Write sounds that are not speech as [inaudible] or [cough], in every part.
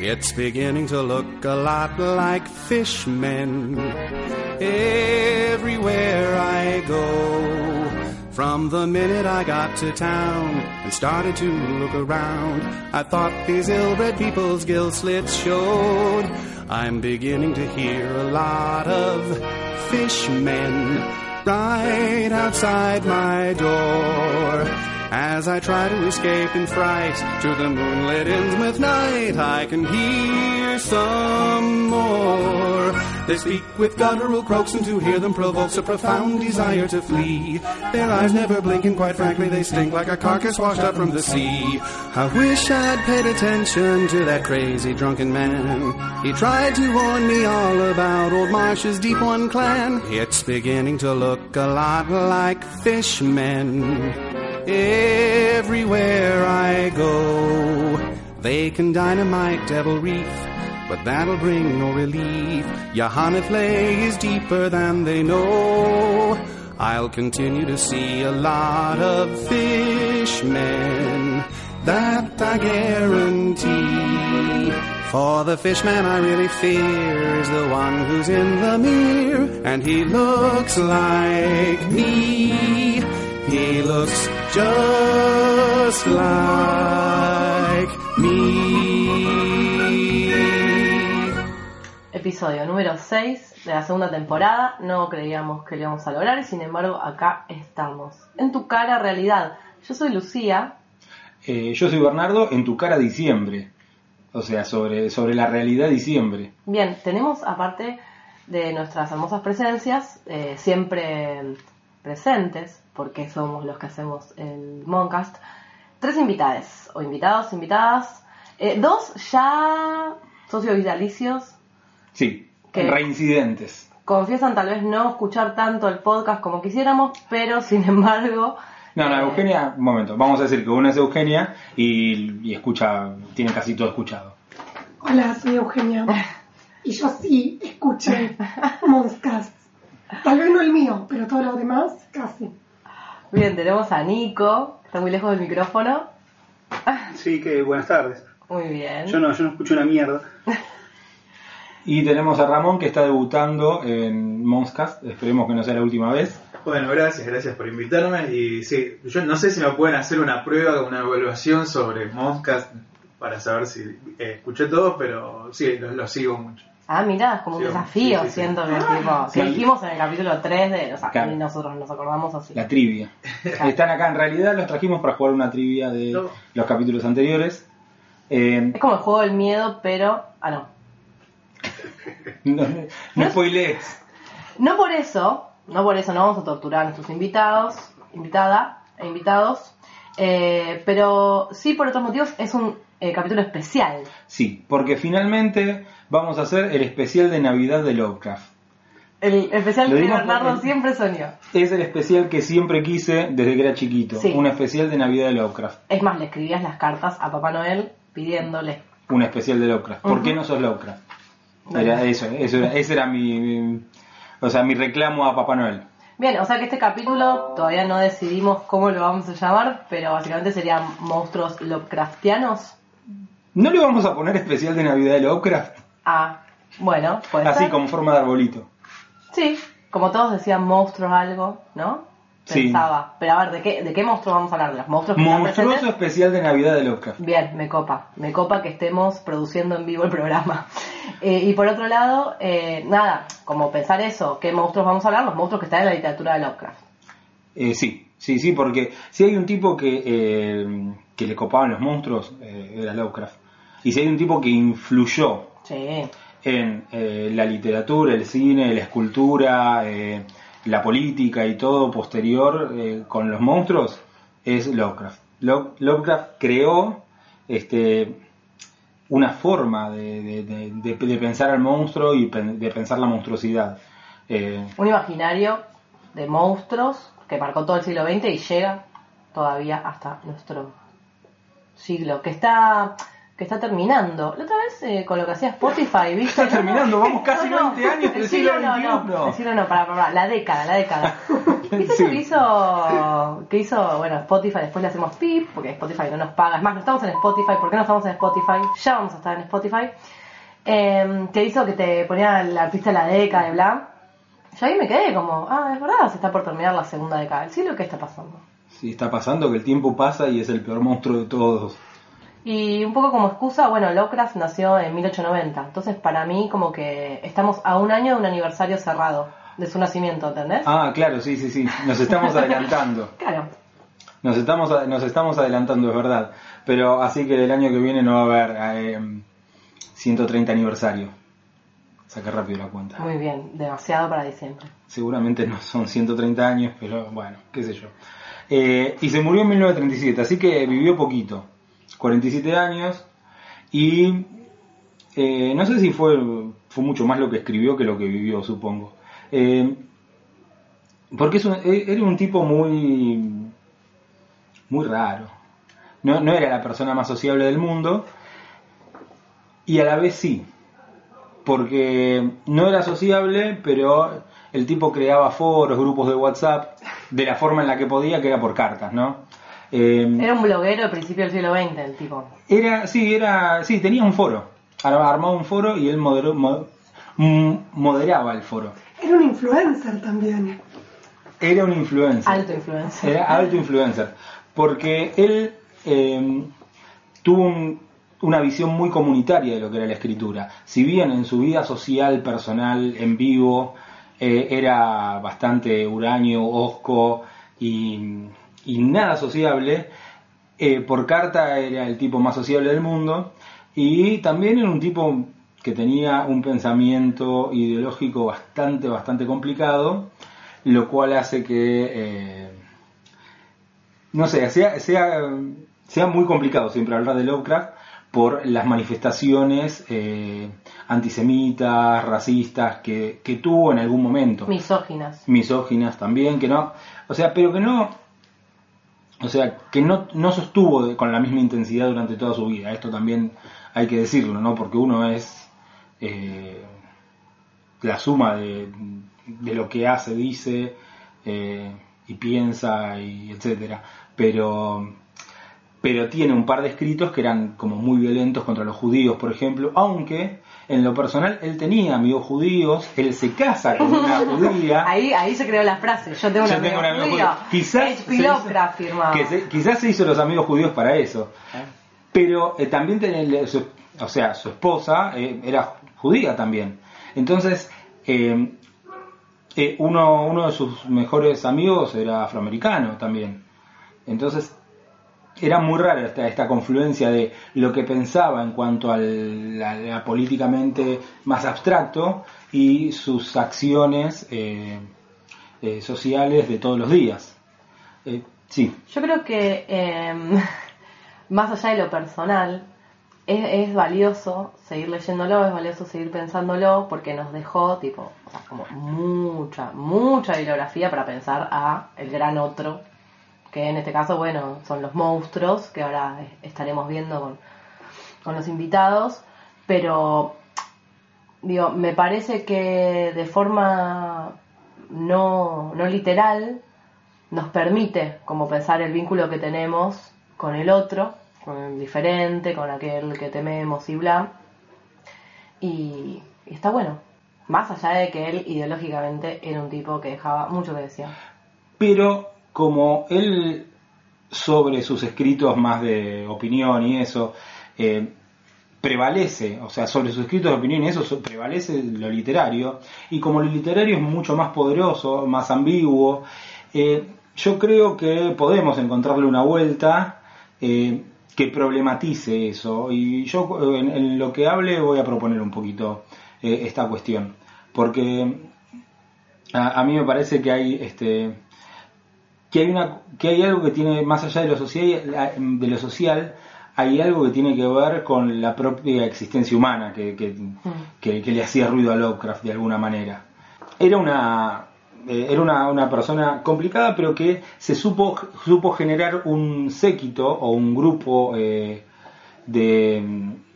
It's beginning to look a lot like fishmen everywhere I go. From the minute I got to town and started to look around, I thought these ill-bred people's gill slits showed. I'm beginning to hear a lot of fishmen right outside my door. As I try to escape in fright to the moonlit Innsmouth night, I can hear some more. They speak with guttural croaks, and to hear them provokes a profound desire to flee. Their eyes never blink, and quite frankly, they stink like a carcass washed up from the sea. I wish I'd paid attention to that crazy drunken man. He tried to warn me all about old Marsh's Deep One clan. It's beginning to look a lot like fishmen everywhere I go. They can dynamite Devil Reef, but that'll bring no relief. Johanna Flay is deeper than they know. I'll continue to see a lot of fishmen, that I guarantee. For the fishman I really fear is the one who's in the mirror, and he looks like me. He looks just like me. Episodio número 6 de la segunda temporada. No creíamos que lo íbamos a lograr y sin embargo acá estamos. En tu cara realidad. Yo soy Lucía. Eh, yo soy Bernardo, en tu cara diciembre. O sea, sobre, sobre la realidad diciembre. Bien, tenemos aparte de nuestras hermosas presencias, eh, siempre presentes, porque somos los que hacemos el Moncast, tres invitadas, o invitados, invitadas, eh, dos ya socios vitalicios. Sí, que reincidentes. Confiesan tal vez no escuchar tanto el podcast como quisiéramos, pero sin embargo... No, no, eh, Eugenia, un momento, vamos a decir que una es Eugenia y, y escucha, tiene casi todo escuchado. Hola, soy Eugenia. [laughs] Y yo sí escuché Monscast. Tal vez no el mío, pero todo lo demás casi. Bien, tenemos a Nico, que está muy lejos del micrófono. Sí, que buenas tardes. Muy bien. Yo no, yo no escucho una mierda. [laughs] Y tenemos a Ramón que está debutando en Monscast, esperemos que no sea la última vez. Bueno, gracias, gracias por invitarme. Y sí, yo no sé si me pueden hacer una prueba, una evaluación sobre Monscast para saber si eh, escuché todo, pero sí, lo, lo sigo mucho. Ah, mira, es como un Sí, desafío, sí, sí, sí. siento que tipo, que Sí. dijimos en el capítulo 3 de, o sea, Claro. y nosotros nos acordamos así. La trivia. Están acá, en realidad los trajimos para jugar una trivia de No. los capítulos anteriores. Eh, Es como el juego del miedo, pero, ah no. [laughs] no, no spoilees. No por eso, no por eso no vamos a torturar a nuestros invitados, invitada e invitados, eh, pero sí por otros motivos es un eh, capítulo especial. Sí, porque finalmente vamos a hacer el especial de Navidad de Lovecraft. El especial que Bernardo por- siempre soñó. Es el especial que siempre quise desde que era chiquito. Sí. Un especial de Navidad de Lovecraft. Es más, le escribías las cartas a Papá Noel pidiéndole. Un especial de Lovecraft. ¿Por qué no sos Lovecraft? Era eso, eso era, ese era mi, mi- o sea, mi reclamo a Papá Noel. Bien, o sea que este capítulo todavía no decidimos cómo lo vamos a llamar, pero básicamente serían monstruos Lovecraftianos. ¿No le vamos a poner especial de Navidad de Lovecraft? Ah, bueno, Así ser. como forma de arbolito. Sí, como todos decían monstruos algo, ¿no? Sí. Pensaba. Pero a ver, ¿de qué, ¿de qué monstruos vamos a hablar? ¿De los monstruos que Monstruoso especial de Navidad de Lovecraft. Bien, me copa. Me copa que estemos produciendo en vivo el programa. [laughs] Eh, y por otro lado, eh, nada, como pensar eso, ¿qué monstruos vamos a hablar? Los monstruos que están en la literatura de Lovecraft. Eh, sí, sí, sí, porque si hay un tipo que, eh, que le copaban los monstruos, era Lovecraft. Y si hay un tipo que influyó Sí. en eh, la literatura, el cine, la escultura, eh, la política y todo posterior eh, con los monstruos, es Lovecraft. Lo- Lovecraft creó este, una forma de, de- de- de- de pensar al monstruo y pen- de pensar la monstruosidad. Un imaginario de monstruos que marcó todo el siglo XX y llega todavía hasta nuestro siglo. Que está, que está terminando. La otra vez eh, con lo que hacía Spotify, ¿viste? Está terminando, vamos casi 20 años del el siglo no, no, XXI. el siglo no, para, para, la década, la década. [laughs] ¿Viste Sí. eso que hizo, que hizo, bueno, Spotify, después le hacemos pip, porque Spotify no nos paga, es más, no estamos en Spotify, ¿por qué no estamos en Spotify? Ya vamos a estar en Spotify. Eh, que hizo que te ponía el artista de la década de bla. Yo ahí me quedé como, ah, es verdad, se está por terminar la segunda década del siglo, ¿qué está pasando? Sí, está pasando que el tiempo pasa y es el peor monstruo de todos. Y un poco como excusa, bueno, Lovecraft nació en 1890, entonces para mí como que estamos a un año de un aniversario cerrado de su nacimiento, ¿entendés? Ah, claro, sí, sí, sí. Nos estamos [laughs] adelantando. Claro. Nos estamos, nos estamos adelantando, es verdad. Pero así que el año que viene no va a haber eh, 130 aniversario. Saca rápido la cuenta. Muy bien, demasiado para diciembre. Seguramente no son 130 años, pero bueno, qué sé yo. Eh, y se murió en 1937, así que vivió poquito. 47 años. Y eh, no sé si fue, fue mucho más lo que escribió que lo que vivió, supongo. Eh, porque es un- e- era un tipo muy, muy raro. No, no era la persona más sociable del mundo. Y a la vez sí porque no era sociable, pero el tipo creaba foros, grupos de WhatsApp, de la forma en la que podía, que era por cartas, ¿no? Eh, Era un bloguero del principio del siglo XX, el tipo. era, sí, era, sí, tenía un foro, Ar- armaba un foro y él moderó- mo- mm, moderaba el foro. Era un influencer también. Era un influencer. Alto influencer. Era alto influencer. Porque él eh, tuvo un- una visión muy comunitaria de lo que era la escritura. Si bien en su vida social, personal, en vivo, eh, era bastante huraño, osco y, y nada sociable, eh, por carta era el tipo más sociable del mundo y también era un tipo que tenía un pensamiento ideológico bastante, bastante complicado, lo cual hace que, eh, no sé, sea, sea, sea muy complicado siempre hablar de Lovecraft por las manifestaciones eh, antisemitas, racistas que, que tuvo en algún momento Misóginas. misóginas también, que no, o sea, pero que no, o sea, que no, no sostuvo con la misma intensidad durante toda su vida. Esto también hay que decirlo, ¿no? Porque uno es eh, la suma de, de lo que hace, dice eh, y piensa y etcétera. Pero pero tiene un par de escritos que eran como muy violentos contra los judíos, por ejemplo, aunque en lo personal él tenía amigos judíos, él se casa con una [laughs] judía. Ahí, ahí se creó la frase. Yo tengo un Yo amigo tengo un amigo judío. judío. Quizás se hizo- Lovecraft firmaba. que se- quizás se hizo los amigos judíos para eso. Pero eh, también tenía, su, o sea, su esposa eh, era judía también. Entonces, eh, eh, uno, uno de sus mejores amigos era afroamericano también. Entonces, era muy rara esta, esta confluencia de lo que pensaba en cuanto a la políticamente más abstracto y sus acciones eh, eh, sociales de todos los días. Eh, sí, Yo creo que eh, [laughs] más allá de lo personal, es, valioso seguir leyéndolo, es valioso seguir pensándolo, porque nos dejó, tipo, como mucha, mucha bibliografía para pensar a el gran otro, que en este caso, bueno, son los monstruos, que ahora estaremos viendo con, con los invitados, pero digo, me parece que de forma no, no literal nos permite como pensar el vínculo que tenemos con el otro, con el diferente, con aquel que tememos y bla. Y, y está bueno. Más allá de que él ideológicamente era un tipo que dejaba mucho que decía. pero como él sobre sus escritos más de opinión y eso eh, prevalece, o sea, sobre sus escritos de opinión y eso so- prevalece lo literario, y como lo literario es mucho más poderoso, más ambiguo, eh, yo creo que podemos encontrarle una vuelta eh, que problematice eso, y yo en, lo que hable voy a proponer un poquito esta cuestión, porque a, a mí me parece que hay este que hay una que hay algo que tiene más allá de lo social de lo social hay algo que tiene que ver con la propia existencia humana que, que, que- que le hacía ruido a Lovecraft de alguna manera era una eh, era una, una persona complicada pero que se supo supo generar un séquito o un grupo eh, de,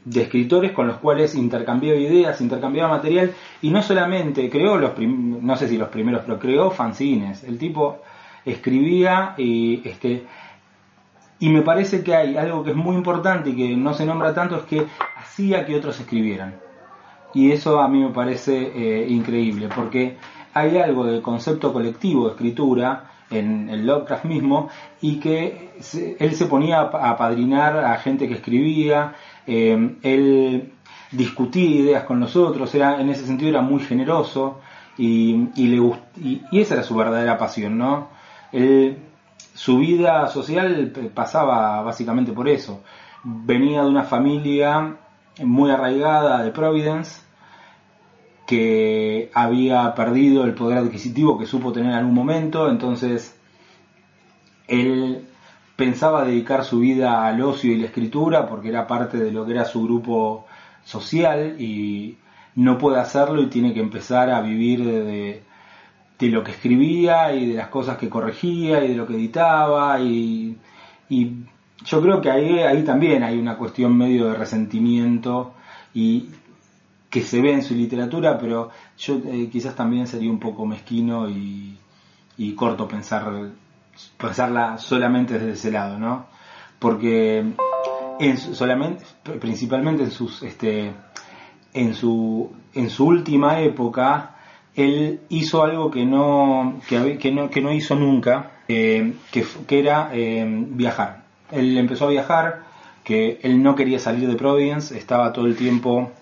de escritores con los cuales intercambiaba ideas, intercambiaba material y no solamente creó los, prim- no sé si los primeros, pero creó fanzines. El tipo escribía y este y me parece que hay algo que es muy importante y que no se nombra tanto es que hacía que otros escribieran. Y eso a mí me parece eh, increíble, porque hay algo del concepto colectivo de escritura en el Lovecraft mismo y que se- él se ponía a apadrinar a gente que escribía, eh, él discutía ideas con los otros, era, en ese sentido era muy generoso y, y le y, y esa era su verdadera pasión, ¿no? Él, su vida social p- pasaba básicamente por eso. Venía de una familia muy arraigada de Providence, que había perdido el poder adquisitivo que supo tener en algún momento, entonces él pensaba dedicar su vida al ocio y la escritura porque era parte de lo que era su grupo social y no puede hacerlo y tiene que empezar a vivir de, de- lo que escribía y de las cosas que corregía y de lo que editaba y, yo creo que ahí, ahí también hay una cuestión medio de resentimiento y que se ve en su literatura, pero yo eh, quizás también sería un poco mezquino y, y corto pensar pensarla solamente desde ese lado, ¿no? Porque en solamente principalmente en sus este en su en su última época él hizo algo que no que, no que no hizo nunca eh, que, era eh, viajar él empezó a viajar que él no quería salir de Providence estaba todo el tiempo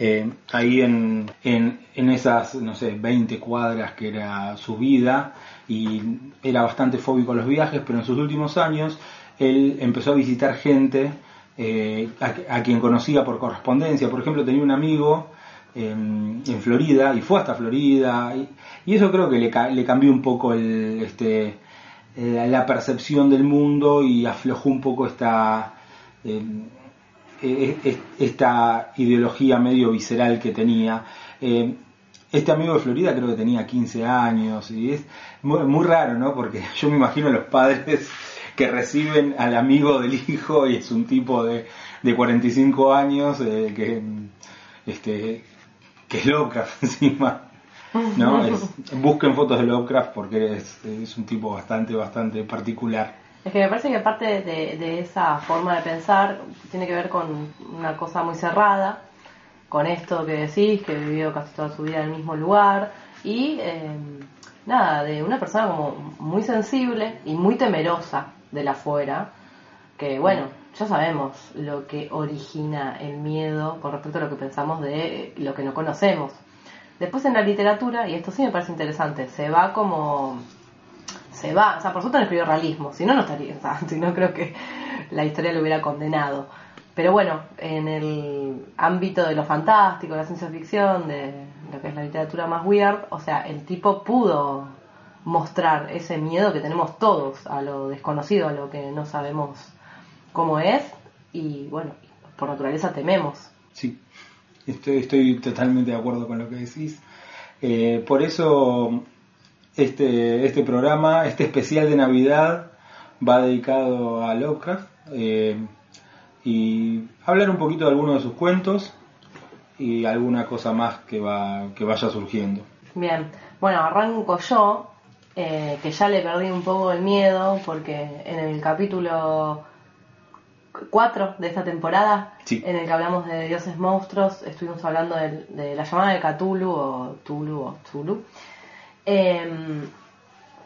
eh, ahí en, en, en esas, no sé, 20 cuadras que era su vida y era bastante fóbico a los viajes, pero en sus últimos años él empezó a visitar gente eh, a quien conocía por correspondencia. Por ejemplo, tenía un amigo en, Florida y fue hasta Florida y, eso creo que le, le cambió un poco el, este, eh, la percepción del mundo y aflojó un poco esta... eh, eh, es- esta ideología medio visceral que tenía. Eh, este amigo de Florida creo que tenía 15 años y es muy, muy raro, ¿no? Porque [laughs] yo me imagino los padres que reciben al amigo del hijo y es un tipo de, de 45 años eh, que, este, que es Lovecraft [laughs] encima. ¿no? [laughs] Es- busquen fotos de Lovecraft porque es, es un tipo bastante, bastante particular. Es que me parece que parte de, de esa forma de pensar tiene que ver con una cosa muy cerrada, con esto que decís, que vivió casi toda su vida en el mismo lugar, y eh, nada, de una persona como muy sensible y muy temerosa de la afuera, que bueno, ya sabemos lo que origina el miedo con respecto a lo que pensamos de lo que no conocemos. Después en la literatura, y esto sí me parece interesante, se va como se va, o sea, por suerte no escribió realismo, si no, no estaría, [laughs] o sea, si no creo que la historia lo hubiera condenado. Pero bueno, en el ámbito de lo fantástico, de la ciencia ficción, de lo que es la literatura más weird, o sea, el tipo pudo mostrar ese miedo que tenemos todos a lo desconocido, a lo que no sabemos cómo es, y bueno, por naturaleza tememos. Sí, estoy, estoy totalmente de acuerdo con lo que decís. Eh, por eso este, este programa, este especial de Navidad, va dedicado a Lovecraft eh, y hablar un poquito de algunos de sus cuentos y alguna cosa más que, va, que vaya surgiendo. Bien, bueno, arranco yo, eh, que ya le perdí un poco el miedo, porque en el capítulo 4 de esta temporada, Sí. en el que hablamos de dioses monstruos, estuvimos hablando de, la llamada de Cthulhu o Tulu o Tulu. Eh,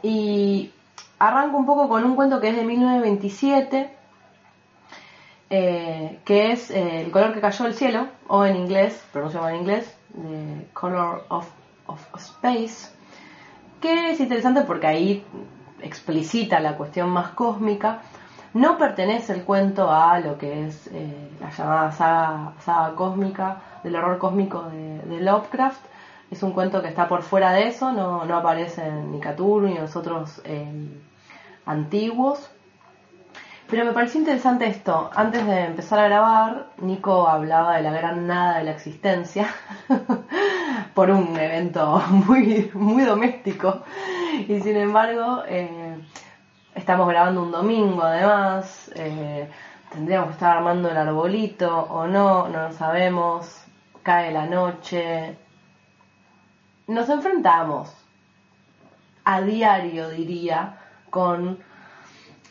y arranco un poco con un cuento que es de 1927, eh, que es eh, El color que cayó del cielo, o en inglés, pronunciado en inglés, The Color of, of Space, que es interesante porque ahí explicita la cuestión más cósmica. No pertenece el cuento a lo que es eh, la llamada saga, saga cósmica, del horror cósmico de, Lovecraft. Es un cuento que está por fuera de eso, no, no aparecen ni Cthulhu ni los otros eh, antiguos. Pero me pareció interesante esto. Antes de empezar a grabar, Nico hablaba de la gran nada de la existencia [laughs] por un evento [laughs] muy, muy doméstico. Y sin embargo, eh, estamos grabando un domingo además. eh, tendríamos que estar armando el arbolito o no, no lo sabemos, cae la noche. Nos enfrentamos a diario, diría, con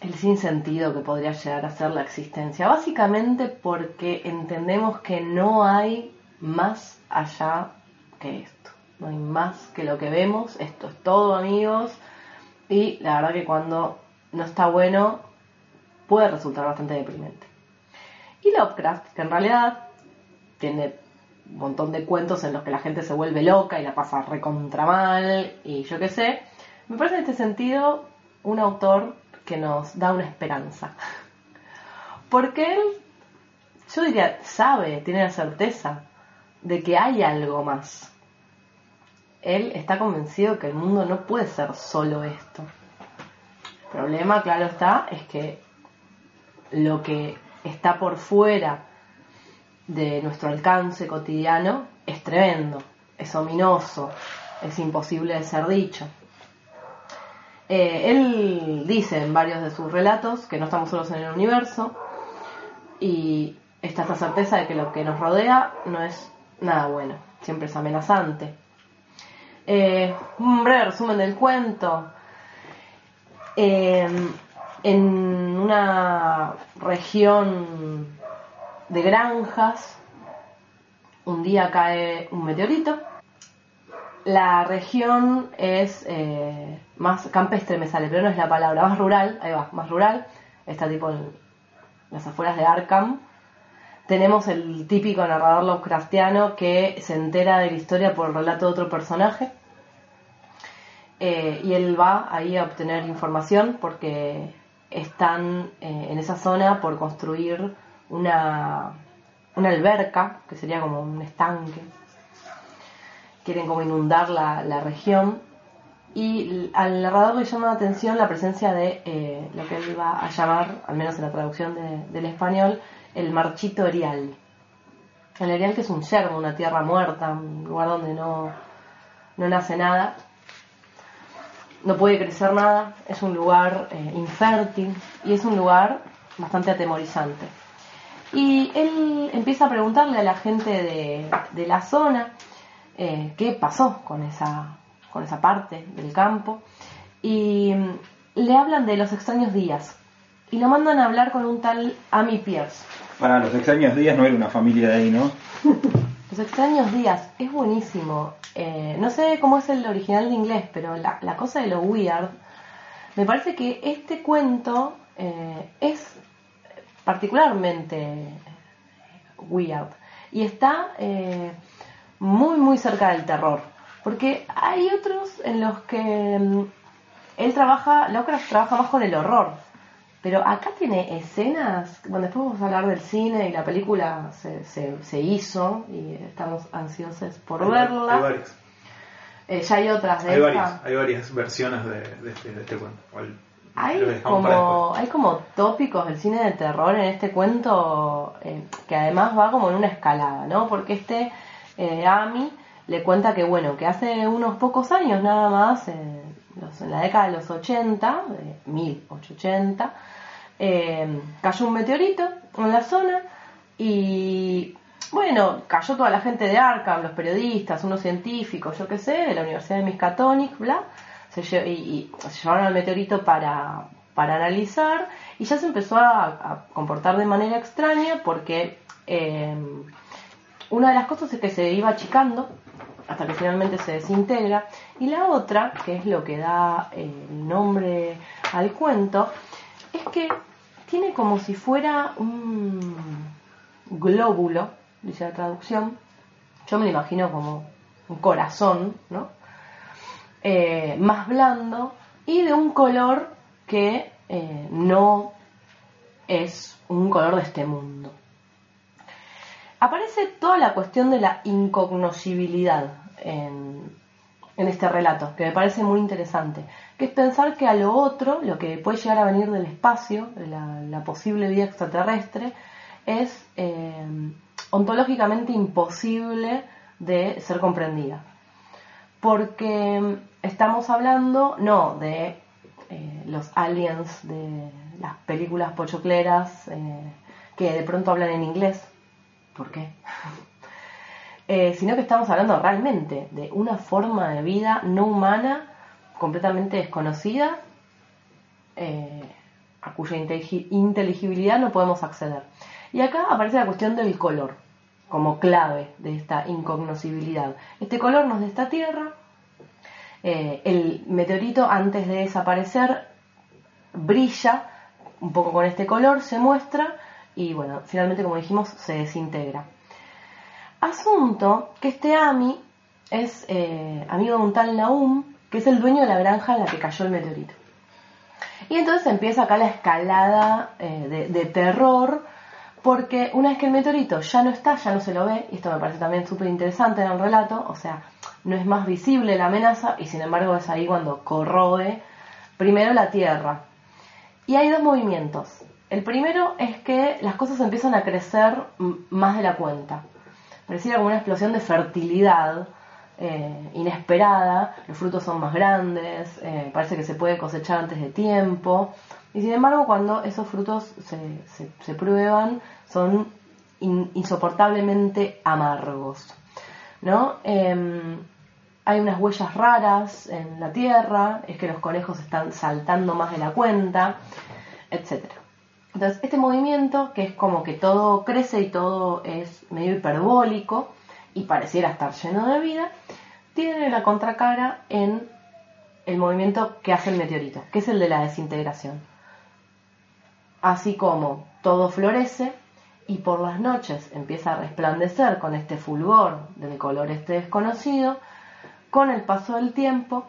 el sinsentido que podría llegar a ser la existencia. Básicamente porque entendemos que no hay más allá que esto. No hay más que lo que vemos. Esto es todo, amigos. Y la verdad que cuando no está bueno, puede resultar bastante deprimente. Y Lovecraft, que en realidad tiene un montón de cuentos en los que la gente se vuelve loca y la pasa recontra mal y yo qué sé, me parece en este sentido un autor que nos da una esperanza. [laughs] Porque él, yo diría, sabe, tiene la certeza de que hay algo más. Él está convencido que el mundo no puede ser solo esto. El problema, claro está, es que lo que está por fuera de nuestro alcance cotidiano es tremendo, es ominoso, es imposible de ser dicho. Eh, él dice en varios de sus relatos que no estamos solos en el universo y está esta certeza de que lo que nos rodea no es nada bueno, siempre es amenazante. Eh, un breve resumen del cuento. Eh, en una región de granjas, un día cae un meteorito la región es eh, más campestre, me sale, pero no es la palabra, más rural, ahí va, más rural, está tipo en las afueras de Arkham. Tenemos el típico narrador Lovecraftiano que se entera de la historia por el relato de otro personaje. Eh, y él va ahí a obtener información porque están eh, en esa zona por construir una, una alberca, que sería como un estanque, quieren como inundar la, región. Y al narrador le llama la atención la presencia de eh, lo que él va a llamar, al menos en la traducción del español, el marchito erial. El erial que es un yermo, una tierra muerta, un lugar donde no, no nace nada, no puede crecer nada, es un lugar eh, infértil y es un lugar bastante atemorizante. Y él empieza a preguntarle a la gente de, de la zona eh, qué pasó con esa, con esa parte del campo. Y mm, le hablan de los extraños días. Y lo mandan a hablar con un tal Amy Pierce. Para los extraños días no era una familia de ahí, ¿no? [laughs] los extraños días, es buenísimo. Eh, no sé cómo es el original de inglés, pero la, cosa de lo weird, me parece que este cuento eh, es particularmente weird. Y está muy, muy cerca del terror. Porque hay otros en los que mm, él trabaja, Lovecraft trabaja más con el horror. Pero acá tiene escenas, bueno, después vamos a hablar del cine y la película se, se, hizo y estamos ansiosos por verla. Hay varias. Eh, ya hay otras de hay varias, hay varias versiones de, este, este, cuento. hay como, hay como tópicos del cine de terror en este cuento eh, que además va como en una escalada, ¿no? Porque este eh, Amy le cuenta que bueno, que hace unos pocos años nada más, en la década de los 80, de 1880, eh, cayó un meteorito en la zona y bueno, cayó toda la gente de Arkham, los periodistas, unos científicos, yo qué sé, de la Universidad de Miskatonic, bla, se y, se llevaron al meteorito para, para analizar y ya se empezó a, comportar de manera extraña porque eh, una de las cosas es que se iba achicando hasta que finalmente se desintegra. Y la otra, que es lo que da el nombre al cuento, es que tiene como si fuera un glóbulo, dice la traducción, yo me lo imagino como un corazón, ¿no? Eh, más blando y de un color que eh, no es un color de este mundo. Aparece toda la cuestión de la incognoscibilidad en, este relato, que me parece muy interesante, que es pensar que a lo otro, lo que puede llegar a venir del espacio, la, posible vida extraterrestre, es eh, ontológicamente imposible de ser comprendida. Porque estamos hablando no de eh, los aliens de las películas pochocleras, eh, que de pronto hablan en inglés. ¿Por qué? Eh, sino que estamos hablando realmente de una forma de vida no humana, completamente desconocida, eh, a cuya intelig- inteligibilidad no podemos acceder. Y acá aparece la cuestión del color, como clave de esta incognoscibilidad. Este color no es de esta Tierra, eh, el meteorito antes de desaparecer brilla un poco con este color, se muestra y bueno, finalmente como dijimos se desintegra. Asunto que este Ami es eh, amigo de un tal Naum, que es el dueño de la granja en la que cayó el meteorito. Y entonces empieza acá la escalada eh, de, de terror, porque una vez que el meteorito ya no está, ya no se lo ve, y esto me parece también súper interesante en el relato, o sea, no es más visible la amenaza, y sin embargo es ahí cuando corroe primero la Tierra. Y hay dos movimientos. El primero es que las cosas empiezan a crecer más de la cuenta. Pareciera como una explosión de fertilidad eh, inesperada, los frutos son más grandes, eh, parece que se puede cosechar antes de tiempo. Y sin embargo, cuando esos frutos se, prueban, son in- insoportablemente amargos. ¿no? Em, hay unas huellas raras en la tierra, es que los conejos están saltando más de la cuenta, etc. Entonces, este movimiento, que es como que todo crece y todo es medio hiperbólico y pareciera estar lleno de vida, tiene la contracara en el movimiento que hace el meteorito, que es el de la desintegración. Así como todo florece y por las noches empieza a resplandecer con este fulgor del color este desconocido, con el paso del tiempo,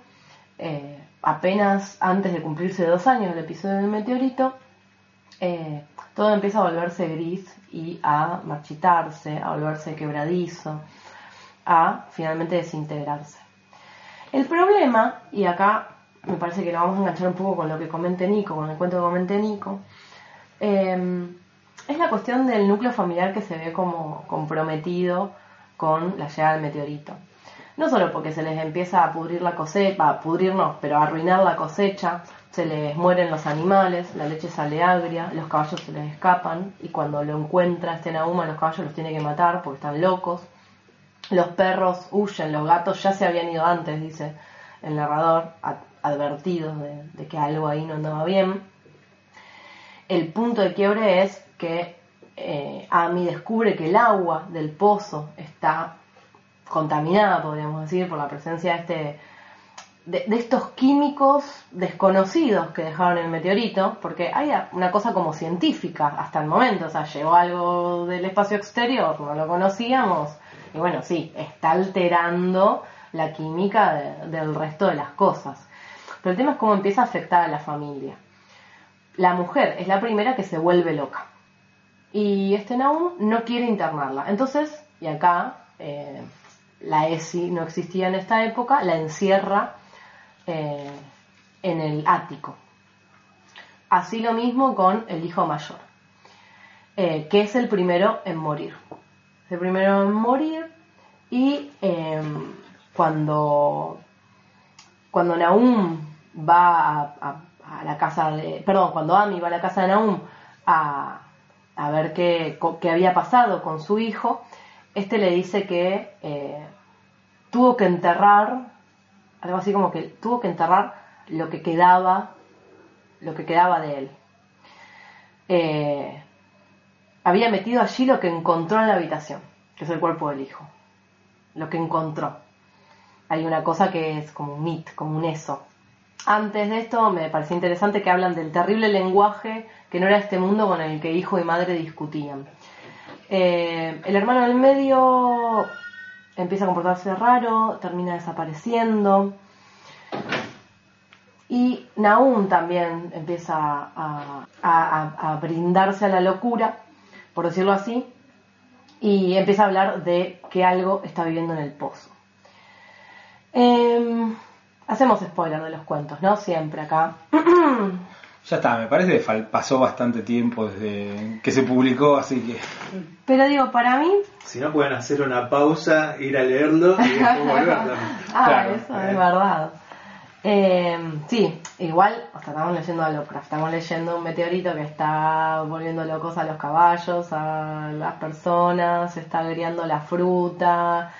eh, apenas antes de cumplirse dos años del episodio del meteorito, eh, todo empieza a volverse gris y a marchitarse, a volverse quebradizo, a finalmente desintegrarse. El problema, y acá me parece que lo vamos a enganchar un poco con lo que comente Nico, con el cuento que comente Nico, eh, es la cuestión del núcleo familiar que se ve como comprometido con la llegada del meteorito. No solo porque se les empieza a pudrir la cosecha, a pudrir no, pero a arruinar la cosecha, se les mueren los animales, la leche sale agria, los caballos se les escapan y cuando lo encuentra este Nauma los caballos los tiene que matar porque están locos. Los perros huyen, los gatos ya se habían ido antes, dice el narrador, ad- advertidos de, de que algo ahí no andaba bien. El punto de quiebre es que eh, Amy descubre que el agua del pozo está contaminada, podríamos decir, por la presencia de, este, de, estos químicos desconocidos que dejaron el meteorito, porque hay una cosa como científica hasta el momento, o sea, llegó algo del espacio exterior, no lo conocíamos, y bueno, sí, está alterando la química de- del resto de las cosas. Pero el tema es cómo empieza a afectar a la familia. La mujer es la primera que se vuelve loca. Y este Naum no quiere internarla. Entonces, y acá eh, la ESI no existía en esta época, la encierra eh, en el ático. Así lo mismo con el hijo mayor, eh, que es el primero en morir. Es el primero en morir y eh, cuando, cuando Naum va a, la casa de, perdón, cuando Ami va a la casa de Naum a, a ver qué, qué había pasado con su hijo, este le dice que eh, tuvo que enterrar, algo así como que tuvo que enterrar lo que quedaba, lo que quedaba de él. Eh, había metido allí lo que encontró en la habitación, que es el cuerpo del hijo. Lo que encontró. Hay una cosa que es como un mit, como un eso. Antes de esto me pareció interesante que hablan del terrible lenguaje que no era este mundo con el que hijo y madre discutían. Eh, el hermano del medio empieza a comportarse raro, termina desapareciendo. Y Naum también empieza a, brindarse a la locura, por decirlo así, y empieza a hablar de que algo está viviendo en el pozo. Em, hacemos spoiler de los cuentos, ¿no? Siempre acá. [clears throat] Ya está, me parece que fal- pasó bastante tiempo desde que se publicó, así que Pero digo, para mí, Si no, pueden hacer una pausa, ir a leerlo y después [laughs] volver también. ah, Claro, eso eh. es verdad. Eh, sí, igual, o sea, estamos leyendo a Lovecraft, estamos leyendo un meteorito que está volviendo locos a los caballos, a las personas, está agriando la fruta,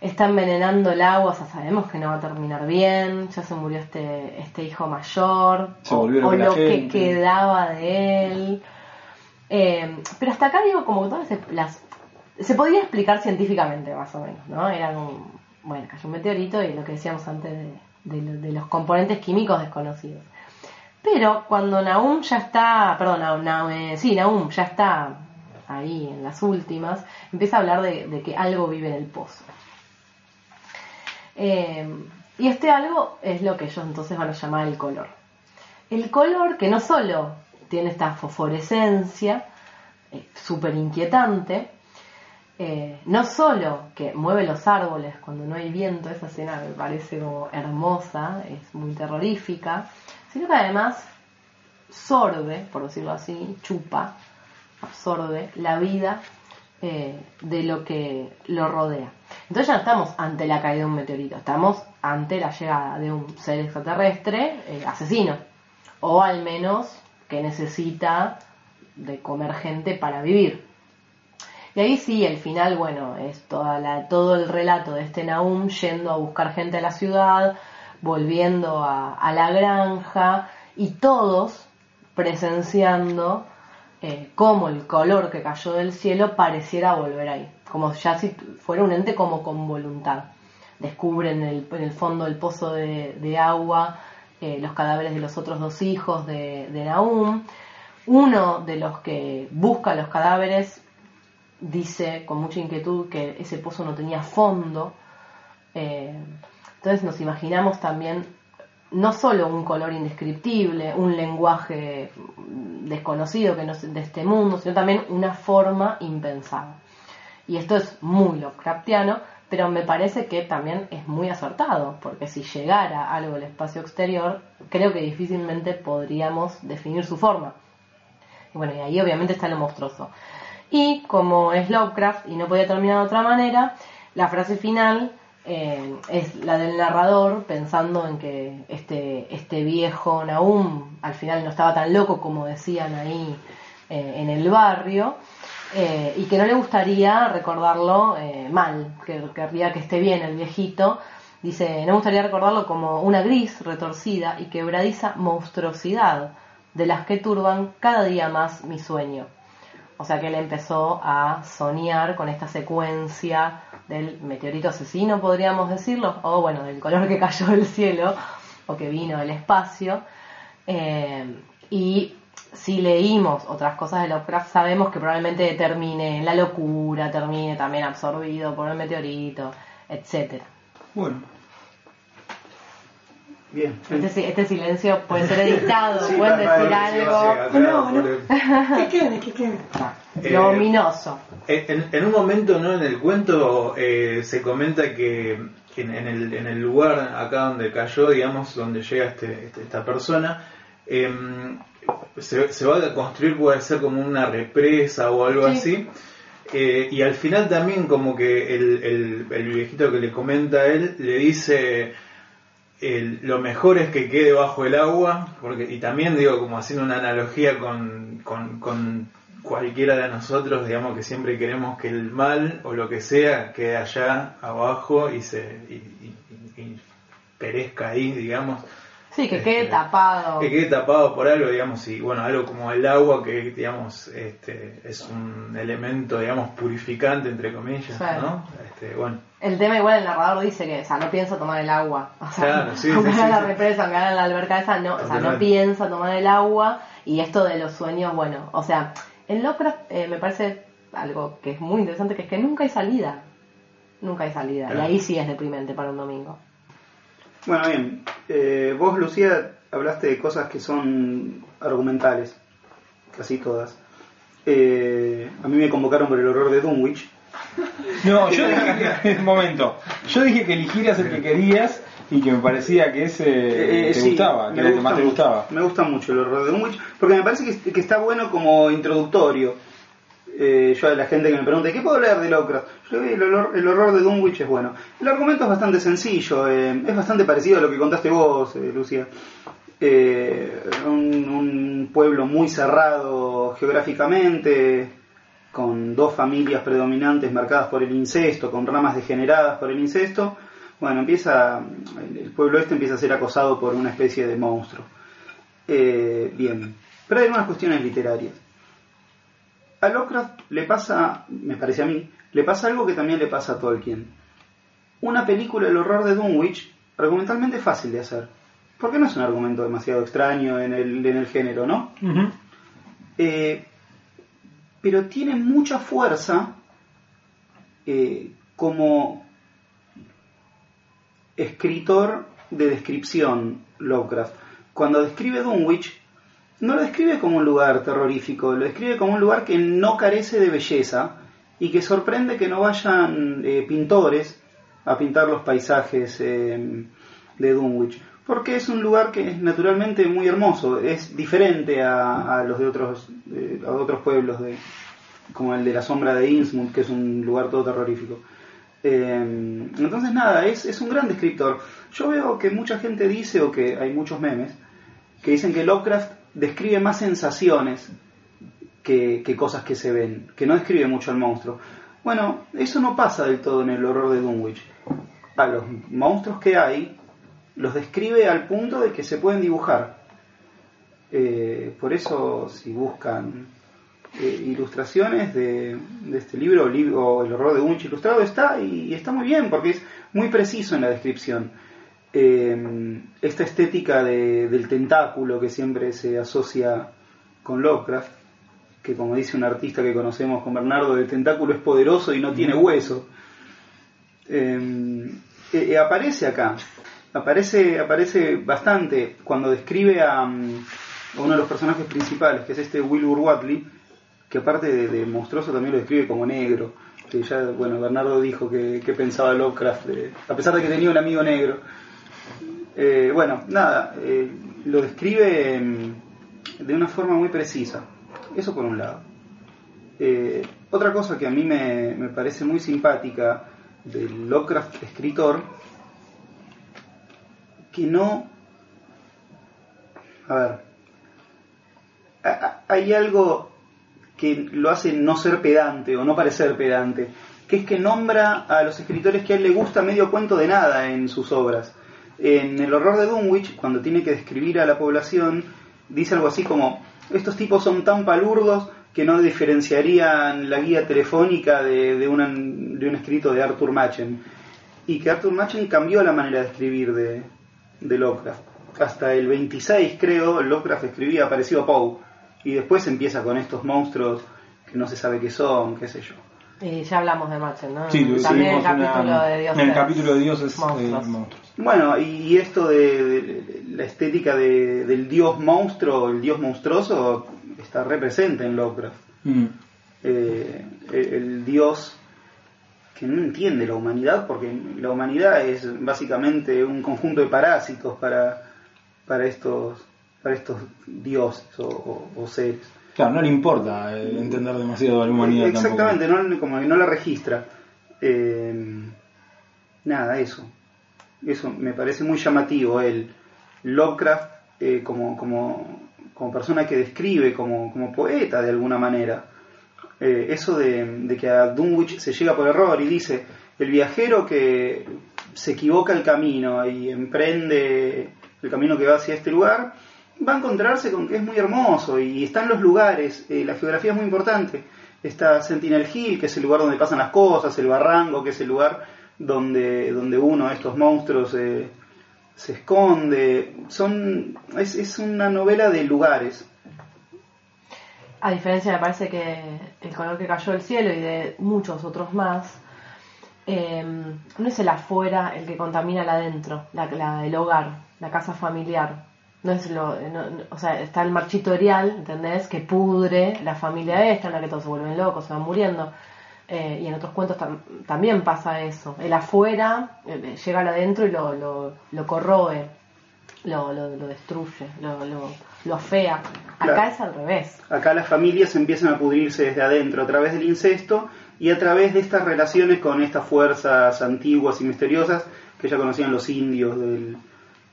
está envenenando el agua, o sea, sabemos que no va a terminar bien, ya se murió este, este hijo mayor, Se o, o lo que quedaba de él. Eh, pero hasta acá digo como que todas las, se podía explicar científicamente más o menos, ¿no? Era como, bueno, cayó un meteorito y lo que decíamos antes de, de los componentes químicos desconocidos. Pero cuando Naum ya está, perdón, Naum, Naum, eh, sí, Naum ya está ahí en las últimas, empieza a hablar de, de que algo vive en el pozo. Eh, y este algo es lo que ellos entonces van a llamar el color. El color que no solo tiene esta fosforescencia eh, súper inquietante, eh, no solo que mueve los árboles cuando no hay viento, esa escena me parece como hermosa, es muy terrorífica, sino que además sorbe, por decirlo así, chupa, absorbe la vida eh, de lo que lo rodea. Entonces ya no estamos ante la caída de un meteorito, estamos ante la llegada de un ser extraterrestre eh, asesino, o al menos que necesita de comer gente para vivir. Y ahí sí, el final, bueno, es todo el relato de este Naum yendo a buscar gente a la ciudad, volviendo a la granja y todos presenciando eh, cómo el color que cayó del cielo pareciera volver ahí, como ya si fuera un ente como con voluntad. Descubren en el, fondo el pozo de, agua, eh, los cadáveres de los otros dos hijos de, de. Uno de los que busca los cadáveres dice con mucha inquietud que ese pozo no tenía fondo. Eh, entonces nos imaginamos también no solo un color indescriptible, un lenguaje desconocido que no es de este mundo, sino también una forma impensada. Y esto es muy Lovecraftiano, pero me parece que también es muy acertado, porque si llegara algo del espacio exterior, creo que difícilmente podríamos definir su forma. Y bueno, y ahí obviamente está lo monstruoso. Y como es Lovecraft y no podía terminar de otra manera, la frase final eh, es la del narrador pensando en que este, este viejo Naum al final no estaba tan loco como decían ahí eh, en el barrio eh, y que no le gustaría recordarlo mal, que querría que esté bien el viejito. Dice, no me gustaría recordarlo como una gris, retorcida y quebradiza monstruosidad de las que turban cada día más mi sueño. O sea que él empezó a soñar con esta secuencia del meteorito asesino, podríamos decirlo, o bueno, del color que cayó del cielo o que vino del espacio. Eh, y si leímos otras cosas de Lovecraft, sabemos que probablemente termine en la locura, termine también absorbido por el meteorito, etcétera. Bueno, Bien. Este, este silencio puede ser editado, [laughs] Sí, pueden decir sí, algo sí, atrás, No, no. [laughs] Que quede, que quede. Eh, luminoso. En, en un momento, ¿no? En el cuento eh, se comenta que, en, en el, en el lugar acá donde cayó, digamos, donde llega este, este- esta persona, em, se, se va a construir, puede ser como una represa o algo Sí. así. Eh, y al final también como que el, el, el viejito que le comenta a él le dice el- lo mejor es que quede bajo el agua, porque, y también digo, como haciendo una analogía con, con, con cualquiera de nosotros, digamos que siempre queremos que el mal o lo que sea quede allá abajo y se y, y- y- y perezca ahí, digamos, Sí, que quede Este, tapado. que quede tapado por algo, digamos, y bueno, algo como el agua que, digamos, este, es un elemento, digamos, purificante, entre comillas, Sí. ¿no? Este, bueno, El tema igual el narrador dice que, o sea, no piensa tomar el agua. [laughs] O sea, Claro, sí, aunque sí, haga la represa, aunque haga la alberca esa, no, o sea, no piensa tomar el agua. Y esto de los sueños, bueno, o sea, en Lovecraft eh, me parece algo que es muy interesante, que es que nunca hay salida. Nunca hay salida. Y ahí sí es deprimente para un domingo. Bueno, bien. Eh, vos, Lucía, hablaste de cosas que son argumentales. Casi todas. Eh, a mí me convocaron por el horror de Dunwich. no, yo dije que, un [laughs] momento, yo dije que eligieras el que querías y que me parecía que ese Eh, eh, te sí, gustaba, que era el que más te gustaba. Me gusta mucho el horror de Dunwich porque me parece que, que está bueno como introductorio. Eh, yo a la gente que me pregunta, ¿qué puedo leer de Lovecraft? Yo el, horror, el horror de Dunwich es bueno. El argumento es bastante sencillo, eh, es bastante parecido a lo que contaste vos, eh, Lucía. Eh, un, un pueblo muy cerrado geográficamente, con dos familias predominantes marcadas por el incesto, con ramas degeneradas por el incesto. Bueno, empieza, el pueblo este empieza a ser acosado por una especie de monstruo. Eh, bien, pero hay algunas cuestiones literarias. A Lovecraft le pasa, me parece a mí, le pasa algo que también le pasa a Tolkien. Una película El horror de Dunwich, argumentalmente fácil de hacer. Porque no es un argumento demasiado extraño en el, en el género, ¿no? Eh, pero tiene mucha fuerza eh, como escritor de descripción Lovecraft. Cuando describe Dunwich, no lo describe como un lugar terrorífico, lo describe como un lugar que no carece de belleza y que sorprende que no vayan eh, pintores a pintar los paisajes eh, de Dunwich. Porque es un lugar que es naturalmente muy hermoso, es diferente a, a los de otros, eh, a otros pueblos, de, como el de la sombra de Innsmouth, que es un lugar todo terrorífico. Eh, entonces nada, es, es un gran descriptor. Yo veo que mucha gente dice, o que hay muchos memes, que dicen que Lovecraft describe más sensaciones que, que cosas que se ven, que no describe mucho al monstruo. Bueno, eso no pasa del todo en el horror de Dunwich. A los monstruos que hay, los describe al punto de que se pueden dibujar. Eh, por eso, si buscan eh, ilustraciones de, de este libro o, El horror de Dunwich ilustrado, está y, y está muy bien porque es muy preciso en la descripción. Eh, esta estética de- del tentáculo que siempre se asocia con Lovecraft, que como dice un artista que conocemos con Bernardo, el tentáculo es poderoso y no tiene hueso. Eh, eh, aparece acá, aparece, aparece bastante cuando describe a, mm, a uno de los personajes principales, que es este Wilbur Watley, que aparte de, monstruoso también lo describe como negro. Que ya, bueno, Bernardo dijo que, pensaba Lovecraft, de- a pesar de que tenía un amigo negro. Eh, bueno, nada, eh, lo describe mm, de una forma muy precisa. Eso por un lado. Eh, otra cosa que a mí me, me parece muy simpática del Lovecraft escritor, que no... A ver, hay algo que lo hace no ser pedante o no parecer pedante, que es que nombra a los escritores que a él le gusta medio cuento de nada en sus obras. En El horror de Dunwich, cuando tiene que describir a la población, dice algo así como, estos tipos son tan palurdos que no diferenciarían la guía telefónica de, un escrito de Arthur Machen. Y que Arthur Machen cambió la manera de escribir de, de Lovecraft. Hasta el 26, creo, Lovecraft escribía parecido a Poe. Y después empieza con estos monstruos que no se sabe qué son, qué sé yo. Y ya hablamos de Machen, ¿no? Sí, También el hicimos capítulo una- de Dioses. en el capítulo de dioses Monstruos. eh, monstruos. Bueno, y, y esto de, de- la estética de- del dios monstruo, el dios monstruoso, está re presente en Lovecraft. Mm. Eh, el, el dios que no entiende la humanidad, porque la humanidad es básicamente un conjunto de parásitos para, para, estos, para estos dioses o, o- o seres. Claro, no le importa eh, entender demasiado a la humanidad Exactamente, no, como que no la registra. Eh, nada, eso. Eso me parece muy llamativo. El Lovecraft eh, como, como, como persona que describe, como, como poeta de alguna manera. Eh, eso de, de que a Dunwich se llega por error y dice, el viajero que se equivoca el camino y emprende el camino que va hacia este lugar, va a encontrarse con que es muy hermoso y están los lugares, eh, la geografía es muy importante. Está Sentinel Hill, que es el lugar donde pasan las cosas, el barranco, que es el lugar donde, donde uno de estos monstruos eh, se esconde. Son, es, es una novela de lugares. A diferencia, me parece que el color que cayó del cielo y de muchos otros más, eh, no es el afuera el que contamina el adentro, la, la- el hogar, la casa familiar. No es lo, no- no- o sea, está el marchito erial, ¿entendés? Que pudre la familia esta, en la que todos se vuelven locos, se van muriendo. Eh, y en otros cuentos tam- también pasa eso. El afuera eh, llega al adentro y lo, lo, lo corroe. lo, lo, destruye, lo, lo, lo afea. Acá Claro. es al revés. Acá las familias empiezan a pudrirse desde adentro a través del incesto y a través de estas relaciones con estas fuerzas antiguas y misteriosas que ya conocían los indios del,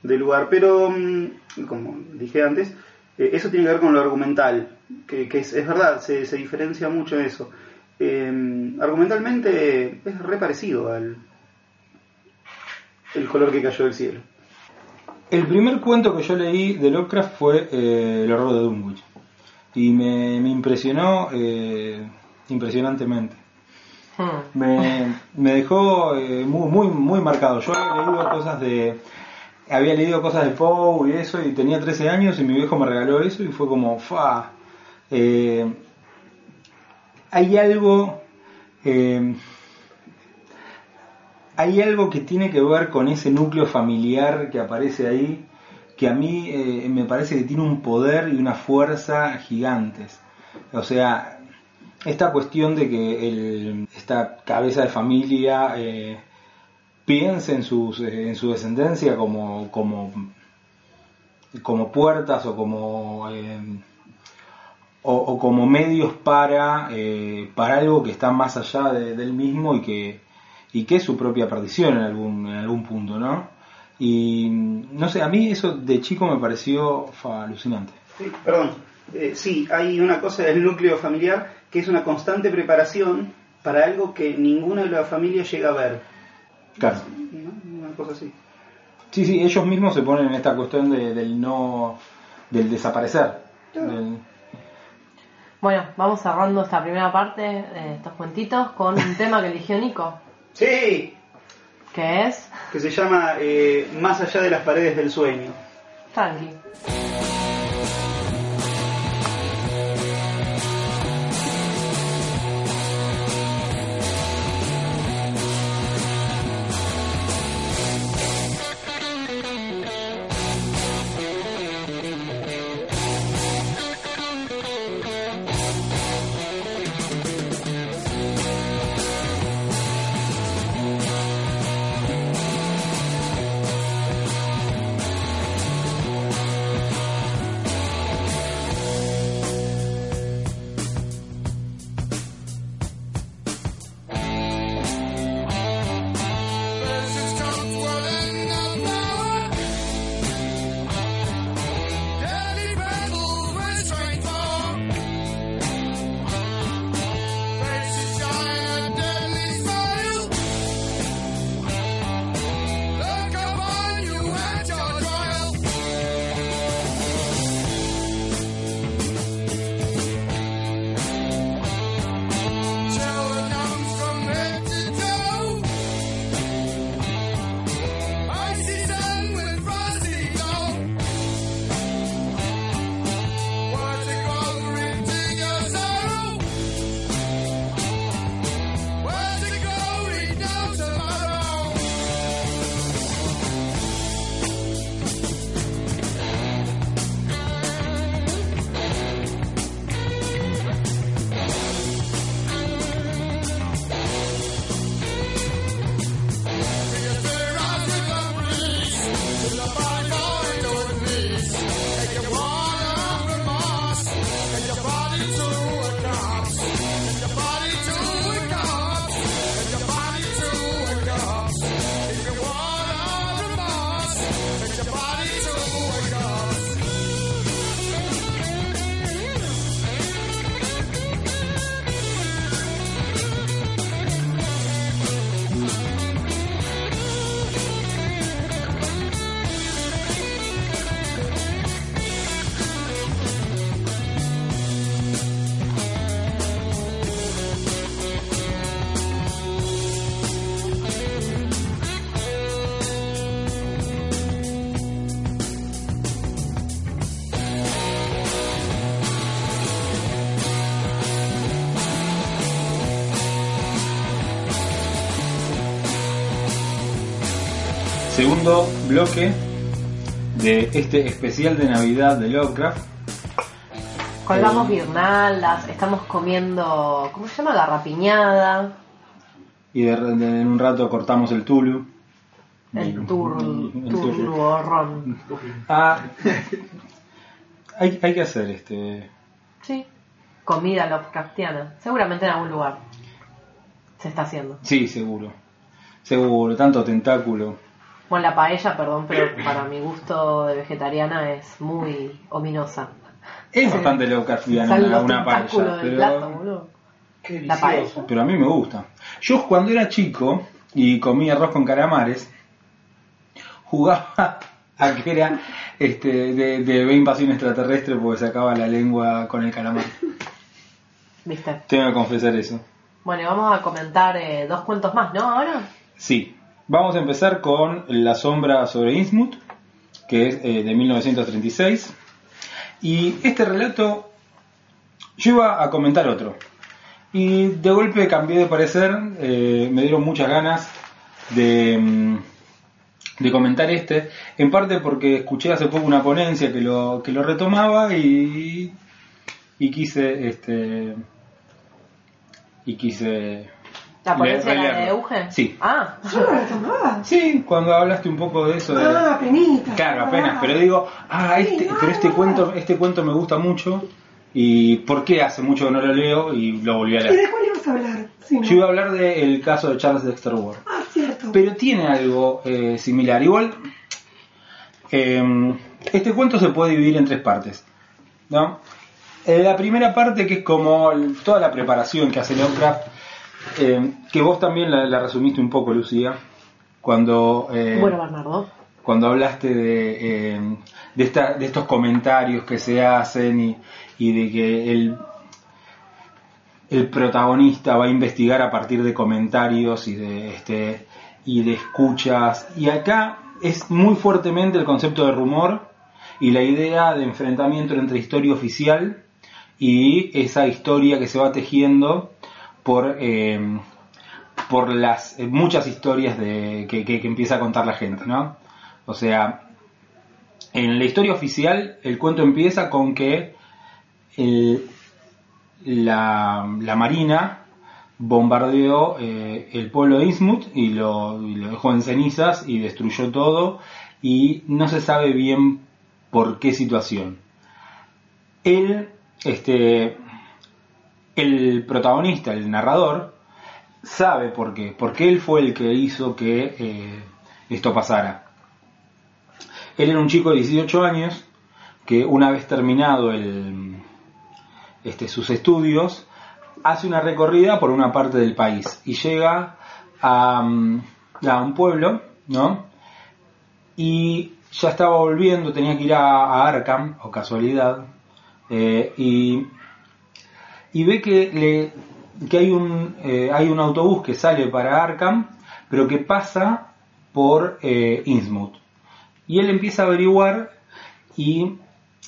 del lugar. Pero, mm, como dije antes, eh, eso tiene que ver con lo argumental, que, que es, es verdad, se, se diferencia mucho eso. Eh, argumentalmente es re parecido al el color que cayó del cielo. El primer cuento que yo leí de Lovecraft fue eh, El horror de Dunwich. Y me, me impresionó eh, impresionantemente. Hmm. Me, me dejó eh, muy, muy, muy marcado. Yo había leído cosas de. Había leído cosas de Poe y eso, y tenía 13 años y mi viejo me regaló eso y fue como, fa. Eh, hay algo. eh, hay algo que tiene que ver con ese núcleo familiar que aparece ahí, que a mí eh, me parece que tiene un poder y una fuerza gigantes. O sea, esta cuestión de que el- esta cabeza de familia piense en, sus, eh, en su descendencia como, como, como puertas o como, eh, o, como medios para, eh, para algo que está más allá de- del mismo y que, y que es su propia perdición en algún, en algún punto, ¿no? Y no sé, a mí eso de chico me pareció alucinante. Sí, perdón. Eh, sí, hay una cosa del núcleo familiar que es una constante preparación para algo que ninguna de las familias llega a ver. Claro. ¿no? Una cosa así. Sí, sí, ellos mismos se ponen en esta cuestión de- del no, del desaparecer. Del- Bueno, vamos cerrando esta primera parte de estos cuentitos con un tema que eligió Nico, Sí, que es que se llama eh, Más allá de las paredes del sueño. Tranqui. Bloque de este especial de Navidad de Lovecraft. Colgamos guirnaldas, estamos comiendo, ¿cómo se llama? Garrapiñada. Y de- de- en un rato cortamos el Tulu. El tur, El tur- turborrón. Ah, hay, hay que hacer este. Sí. Comida Lovecraftiana. Seguramente en algún lugar se está haciendo. Sí, seguro. Seguro, tanto tentáculo. Bueno, la paella, perdón, pero para mi gusto de vegetariana es muy ominosa. Es Sí. bastante Salen los una tentáculos paella, del plato, pero, boludo. Qué La paella. pero a mí me gusta. Yo cuando era chico y comía arroz con calamares, jugaba [laughs] a que era este, de, de invasión extraterrestre porque sacaba la lengua con el calamar. ¿Viste? Tengo que confesar eso. Bueno, y vamos a comentar eh, dos cuentos más, ¿no? Ahora. Sí, vamos a empezar con La sombra sobre Innsmouth, que es eh, de 1936. Y este relato, yo iba a comentar otro. Y de golpe cambié de parecer, eh, me dieron muchas ganas de, mm, de comentar este, en parte porque escuché hace poco una ponencia que lo, que lo retomaba y, y quise, este, y quise... ¿La ponencia de. Euge? Sí. Ah, Yo no la tomaba. Sí, cuando hablaste un poco de eso de... Ah, penita. Claro, apenas, pero digo, ah, este, pero este cuento, este cuento me gusta mucho y ¿por qué hace mucho que no lo leo y lo volví a ¿Y leer? de cuál ibas a hablar? Yo iba a hablar del caso de Charles Dexter Ward, Ah, cierto. pero tiene algo eh, similar. Igual, eh, este cuento se puede dividir en tres partes, ¿no? Eh, la primera parte que es como toda la preparación que hace Lovecraft, eh, que vos también la, la resumiste un poco, Lucía, cuando... eh, bueno, Bernardo. cuando hablaste de, eh, de, esta- de estos comentarios que se hacen y, y de que el, el protagonista va a investigar a partir de comentarios y de, este, y de escuchas. Y acá es muy fuertemente el concepto de rumor y la idea de enfrentamiento entre historia oficial y esa historia que se va tejiendo por, eh, por las eh, muchas historias de, que, que- empieza a contar la gente, ¿no? O sea, en la historia oficial el cuento empieza con que el- la, la marina bombardeó eh, el pueblo de Innsmouth y lo, y lo dejó en cenizas y destruyó todo y no se sabe bien por qué situación. Él, este, el protagonista, el narrador, sabe por qué, porque él fue el que hizo que eh, esto pasara. Él era un chico de 18 años que una vez terminado este, sus estudios, hace una recorrida por una parte del país y llega a, mm, a un pueblo, ¿no? Y ya estaba volviendo, tenía que ir a, a Arkham, o casualidad, eh, y, y ve que, le, que hay, un, eh, hay un autobús que sale para Arkham, pero que pasa por eh, Innsmouth. Y él empieza a averiguar y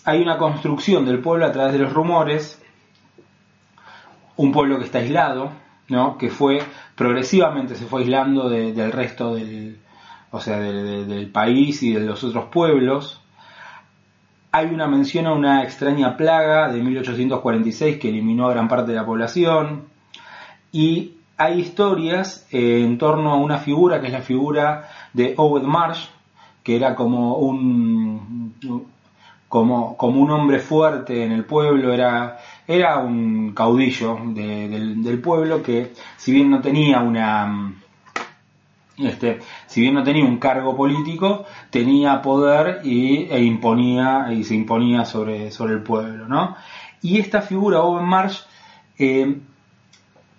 hay una construcción del pueblo a través de los rumores, un pueblo que está aislado, ¿no? que fue progresivamente se fue aislando de- del resto del, o sea, de- de- del país y de los otros pueblos. Hay una mención a una extraña plaga de 1846 que eliminó a gran parte de la población. Y hay historias eh, en torno a una figura que es la figura de Owen Marsh, que era como un como, como un hombre fuerte en el pueblo, era, era un caudillo de- del, del pueblo que si bien no tenía una este, si bien no tenía un cargo político, tenía poder y, e imponía y se imponía sobre, sobre el pueblo, ¿no? Y esta figura, Owen Marsh, eh,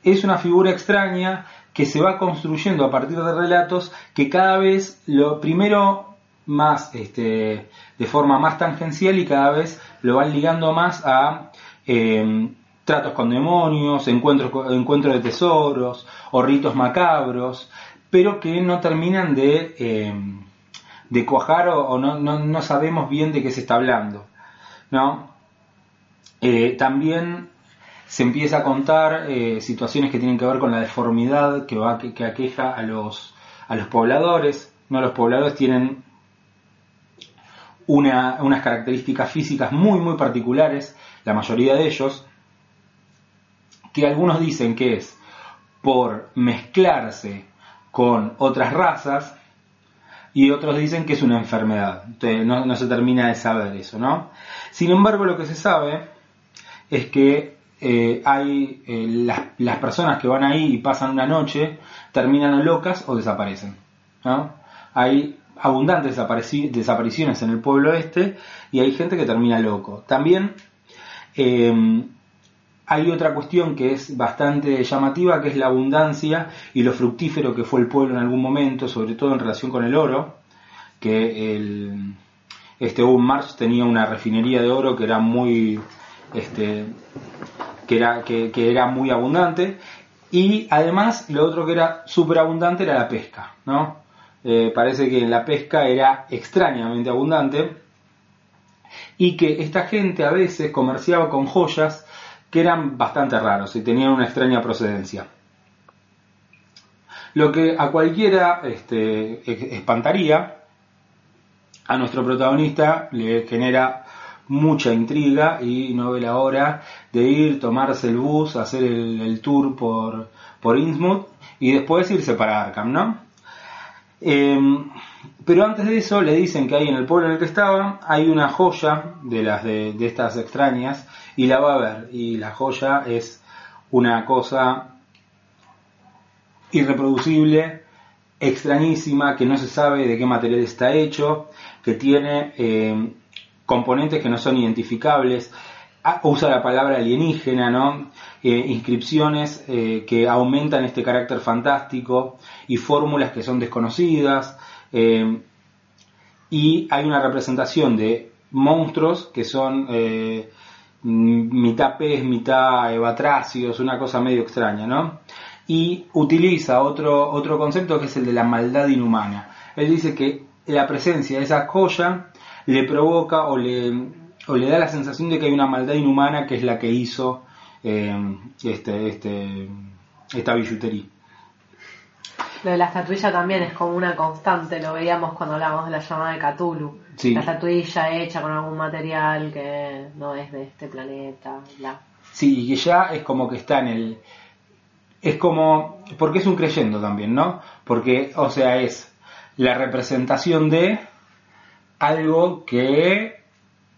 es una figura extraña que se va construyendo a partir de relatos que cada vez lo primero más este, de forma más tangencial y cada vez lo van ligando más a eh, tratos con demonios, encuentros, encuentros de tesoros o ritos macabros, pero que no terminan de, eh, cuajar o, no, no, no sabemos bien de qué se está hablando. ¿no? Eh, también se empieza a contar eh, situaciones que tienen que ver con la deformidad que, va, que aqueja a los, a los pobladores. ¿no? Los pobladores tienen una- unas características físicas muy muy particulares, la mayoría de ellos, que algunos dicen que es por mezclarse con otras razas, y otros dicen que es una enfermedad. Entonces no, no se termina de saber eso, ¿no? Sin embargo, lo que se sabe es que eh, hay eh, las, las personas que van ahí y pasan una noche terminan locas o desaparecen. ¿no? Hay abundantes desapariciones en el pueblo este y hay gente que termina loco. También eh, hay otra cuestión que es bastante llamativa, que es la abundancia y lo fructífero que fue el pueblo en algún momento, sobre todo en relación con el oro, que el, este Owen tenía una refinería de oro que era muy este, que era, que, que era muy abundante y además lo otro que era súper abundante era la pesca, ¿no? Eh, parece que la pesca era extrañamente abundante y que esta gente a veces comerciaba con joyas que eran bastante raros y tenían una extraña procedencia. Lo que a cualquiera este, e- espantaría, a nuestro protagonista le genera mucha intriga y no ve la hora de ir, tomarse el bus, hacer el, tour por, por Innsmouth y después irse para Arkham, ¿no? Eh, pero antes de eso le dicen que ahí en el pueblo en el que estaba hay una joya de las de estas extrañas y la va a ver y la joya es una cosa irreproducible, extrañísima, que no se sabe de qué material está hecho, que tiene eh, componentes que no son identificables, Ah, usa la palabra alienígena, ¿no? Eh, inscripciones eh, que aumentan este carácter fantástico y fórmulas que son desconocidas. y hay una representación de monstruos que son mitad pez, mitad evatracios, una cosa medio extraña, ¿no? Y utiliza otro, otro concepto que es el de la maldad inhumana. Él dice que la presencia de esa joya le provoca o le, o le da la sensación de que hay una maldad inhumana que es la que hizo eh, este, este, esta billutería. Lo de la estatuilla también es como una constante, lo veíamos cuando hablábamos de la llamada de Cthulhu. Sí. La estatuilla hecha con algún material que no es de este planeta, bla. Sí, y que ya es como que está en el... Es como... Porque es un creyendo también, ¿no? Porque, o sea, es la representación de algo que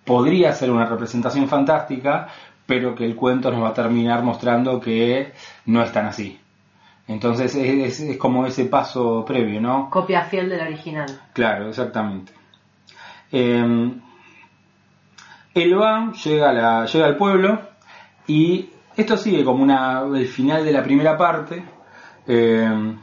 podría ser una representación fantástica, pero que el cuento nos va a terminar mostrando que no es tan así. Entonces es, es- es como ese paso previo, ¿no? Copia fiel del original. Claro, exactamente. Eh, él va, llega, la- llega al pueblo y esto sigue como una, el final de la primera parte, eh,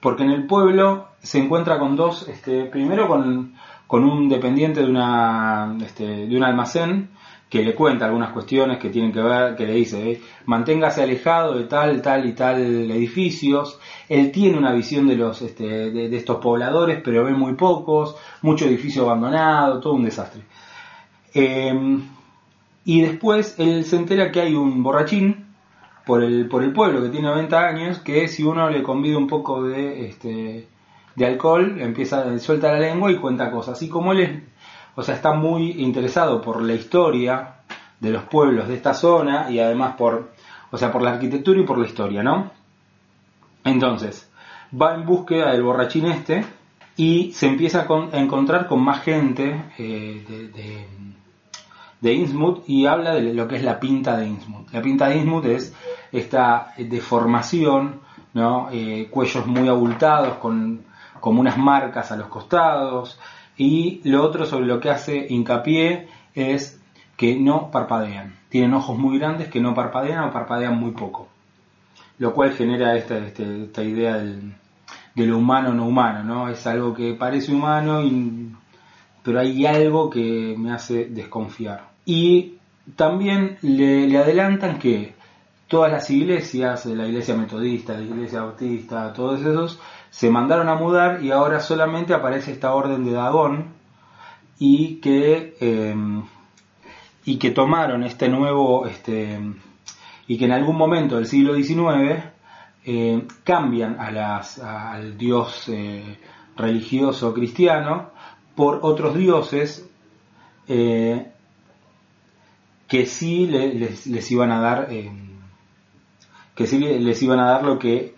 porque en el pueblo se encuentra con dos, este, primero con, con un dependiente de, una, este, de un almacén que le cuenta algunas cuestiones que tienen que ver, que le dice, eh, manténgase alejado de tal, tal y tal edificios. Él tiene una visión de los, este, de, estos pobladores, pero ve muy pocos, mucho edificio abandonado, todo un desastre. Eh, y después él se entera que hay un borrachín por el, por el pueblo que tiene 90 años, que si uno le convida un poco de, este, de alcohol, empieza, suelta la lengua y cuenta cosas. Así como él o sea, está muy interesado por la historia de los pueblos de esta zona y además por, o sea, por la arquitectura y por la historia, ¿no? Entonces, va en búsqueda del borrachín este y se empieza a, con- encontrar con más gente eh, de, de, Innsmouth y habla de lo que es la pinta de Innsmouth. La pinta de Innsmouth es esta deformación, ¿no? Eh, cuellos muy abultados con como unas marcas a los costados y lo otro sobre lo que hace hincapié es que no parpadean. Tienen ojos muy grandes que no parpadean o parpadean muy poco. Lo cual genera esta, este- esta idea del, de lo humano no humano, ¿no? Es algo que parece humano, y- pero hay algo que me hace desconfiar. Y también le, le adelantan que todas las iglesias, la iglesia metodista, la iglesia bautista, todos esos, se mandaron a mudar y ahora solamente aparece esta orden de Dagón y que, eh, y que tomaron este nuevo, este, y que en algún momento del siglo XIX eh, cambian a las, al dios eh, religioso cristiano por otros dioses eh, que sí le- les, les iban a dar eh, que sí le- les iban a dar lo que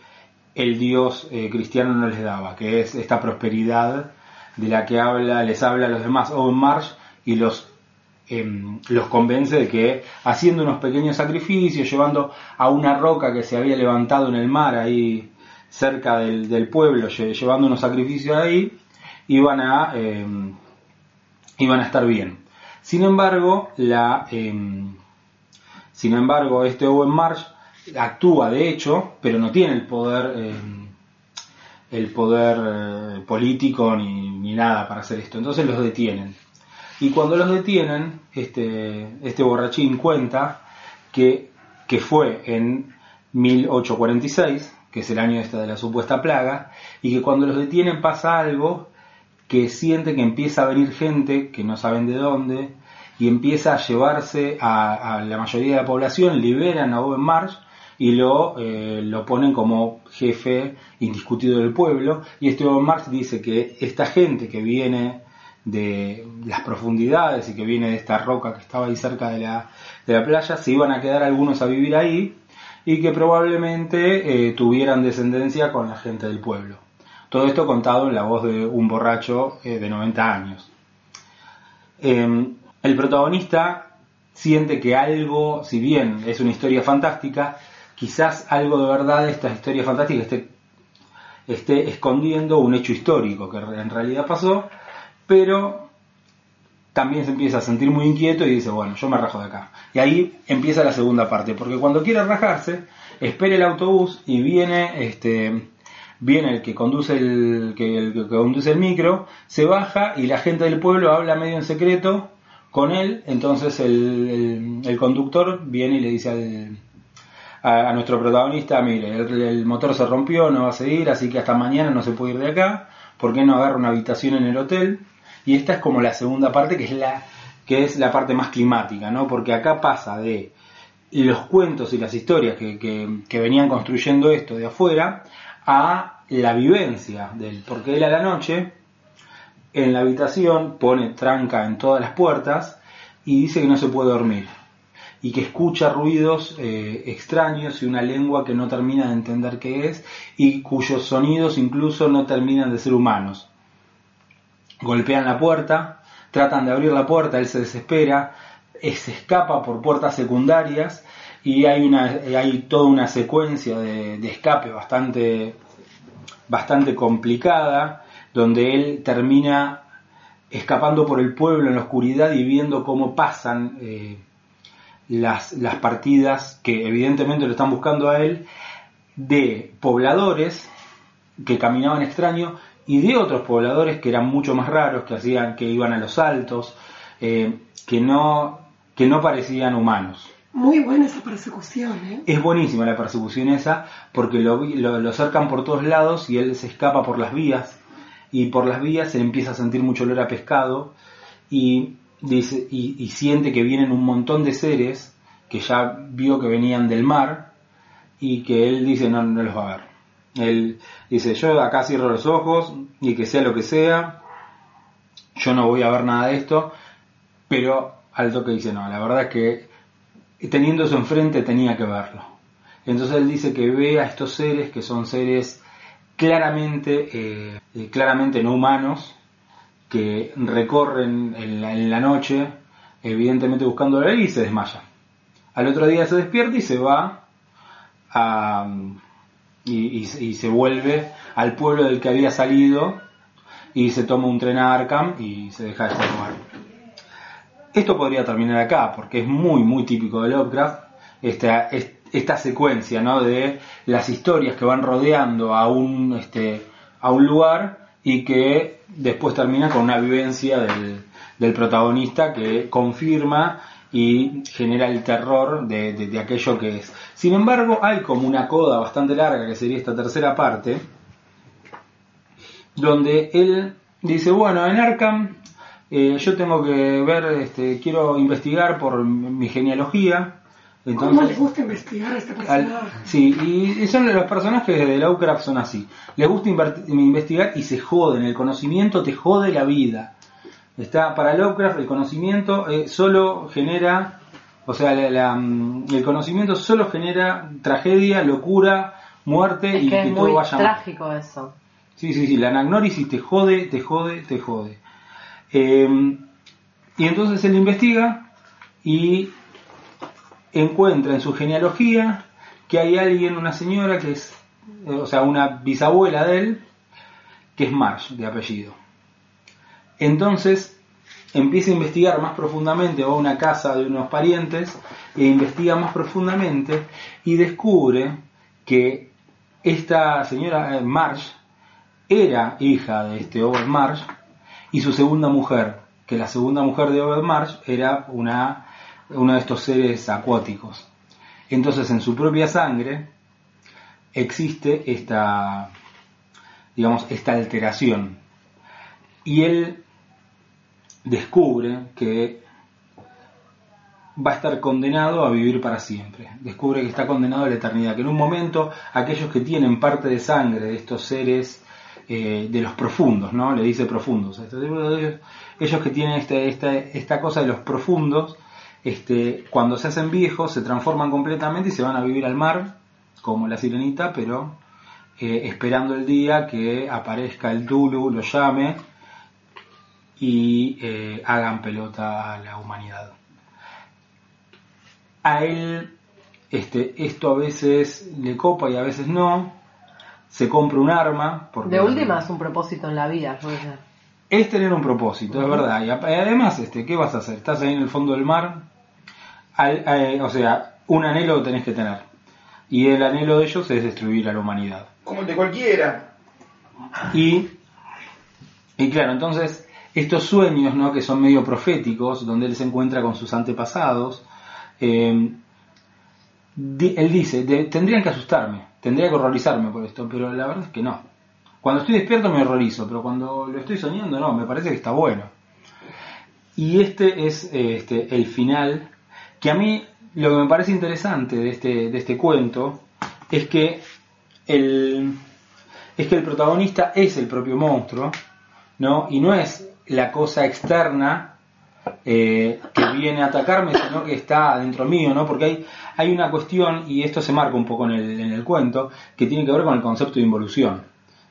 el dios eh, cristiano no les daba, que es esta prosperidad de la que habla, les habla a los demás Owen Marsh y los em, los convence de que haciendo unos pequeños sacrificios, llevando a una roca que se había levantado en el mar ahí cerca del, pueblo, lle- llevando unos sacrificios ahí, iban a, em, iban a estar bien. Sin embargo, la, em, sin embargo, este Owen Marsh actúa de hecho, pero no tiene el poder, em, el poder eh, político ni, ni nada para hacer esto. Entonces los detienen. Y cuando los detienen, este, este borrachín cuenta que, que fue en 1846, que es el año este de la supuesta plaga, y que cuando los detienen pasa algo que siente que empieza a venir gente que no saben de dónde y empieza a llevarse a, a la mayoría de la población, liberan a Owen Marsh y lo, eh, lo ponen como jefe indiscutido del pueblo. Y este Owen Marsh dice que esta gente que viene de las profundidades y que viene de esta roca que estaba ahí cerca de la, de la playa, se iban a quedar algunos a vivir ahí y que probablemente eh, tuvieran descendencia con la gente del pueblo. Todo esto contado en la voz de un borracho eh, de 90 años. Eh, el protagonista siente que algo, si bien es una historia fantástica, quizás algo de verdad de esta historia fantástica esté, esté escondiendo un hecho histórico que en realidad pasó, pero también se empieza a sentir muy inquieto y dice, bueno, yo me rajo de acá. Y ahí empieza la segunda parte, porque cuando quiere rajarse, espera el autobús y viene este viene el que conduce el que, conduce el micro, se baja y la gente del pueblo habla medio en secreto con él, entonces el, el- el conductor viene y le dice al, a, nuestro protagonista, mire, el, el motor se rompió, no va a seguir, así que hasta mañana no se puede ir de acá, ¿por qué no agarra una habitación en el hotel? Y esta es como la segunda parte, que es la, que es la parte más climática, ¿no? Porque acá pasa de los cuentos y las historias que, que- que venían construyendo esto de afuera a la vivencia del porque él a la noche en la habitación pone tranca en todas las puertas y dice que no se puede dormir y que escucha ruidos eh, extraños y una lengua que no termina de entender qué es y cuyos sonidos incluso no terminan de ser humanos. Golpean la puerta, tratan de abrir la puerta, él se desespera, eh, se escapa por puertas secundarias y hay, una, hay toda una secuencia de, escape bastante, bastante complicada donde él termina escapando por el pueblo en la oscuridad y viendo cómo pasan eh, las, las partidas que evidentemente lo están buscando a él de pobladores que caminaban extraño y de otros pobladores que eran mucho más raros, que hacían, que iban a los altos, eh, que no, que no parecían humanos. Muy buena esa persecución, ¿eh? Es buenísima la persecución esa, porque lo, lo cercan por todos lados y él se escapa por las vías, y por las vías se empieza a sentir mucho olor a pescado, y, dice, y, y siente que vienen un montón de seres que ya vio que venían del mar, y que él dice no, no los va a ver. Él dice, yo acá cierro los ojos, y que sea lo que sea, yo no voy a ver nada de esto, pero al toque dice, no, la verdad es que teniendo eso enfrente tenía que verlo. Entonces él dice que ve a estos seres que son seres claramente, eh, eh, claramente no humanos, que recorren en la, en la noche, evidentemente buscando la ley y se desmaya. Al otro día se despierta y se va a, y, se vuelve al pueblo del que había salido y se toma un tren a Arkham y se deja de. Esto podría terminar acá, porque es muy, muy típico de Lovecraft, esta, es- esta secuencia ¿no? de las historias que van rodeando a un, este, a un lugar y que después termina con una vivencia del, protagonista que confirma y genera el terror de aquello que es. Sin embargo, hay como una coda bastante larga, que sería esta tercera parte, donde él dice, bueno, en Arkham eh, yo tengo que ver, este, quiero investigar por mi genealogía. ¿Cómo le Entonces, gusta investigar a este al- personaje? sí, y y son los personajes de Lovecraft son así. Les gusta investigar y se joden. El conocimiento te jode la vida. Está para Lovecraft el conocimiento eh, solo genera, o sea, la- la, mm, el conocimiento solo genera tragedia, locura, muerte Es y que que es todo muy vaya mal. trágico eso. Sí, sí, sí, la anagnórisis te jode, te jode, te jode. Eh, y entonces él investiga y encuentra en su genealogía que hay alguien, una señora que es, o sea, una bisabuela de él, que es Marsh de apellido. Entonces empieza a investigar más profundamente, va a una casa de unos parientes e investiga más profundamente y descubre que esta señora eh, Marsh era hija de este Obed Marsh y su segunda mujer, que la segunda mujer de Obed Marsh era una, uno de estos seres acuáticos. Entonces en su propia sangre existe esta, digamos, esta alteración. Y él descubre que va a estar condenado a vivir para siempre. Descubre que está condenado a la eternidad. Que en un momento aquellos que tienen parte de sangre de estos seres eh, de los profundos, ¿no? Le dice profundos. Ellos, ellos que tienen este, esta, esta cosa de los profundos, este, cuando se hacen viejos se transforman completamente y se van a vivir al mar, como la sirenita, pero eh, esperando el día que aparezca el Tulu, lo llame y eh, hagan pelota a la humanidad. A él este, esto a veces le copa y a veces no. Se compra un arma. Porque De última es un propósito en la vida, es tener un propósito, es verdad. Y además, este, ¿qué vas a hacer? Estás ahí en el fondo del mar. Al- eh, o sea, un anhelo tenés que tener. Y el anhelo de ellos es destruir a la humanidad. Como el de cualquiera. Y, y claro, entonces estos sueños, ¿no? que son medio proféticos, donde él se encuentra con sus antepasados, eh, di- él dice, "De- tendrían que asustarme, tendría que horrorizarme por esto, pero la verdad es que no. Cuando estoy despierto me horrorizo, pero cuando lo estoy soñando no, me parece que está bueno. Y este es este, el final, que a mí lo que me parece interesante de este, de este cuento es que el, es que el protagonista es el propio monstruo, ¿no? Y no es la cosa externa eh, que viene a atacarme, sino que está dentro mío, ¿no? Porque hay, hay una cuestión, y esto se marca un poco en el, en el cuento, que tiene que ver con el concepto de involución,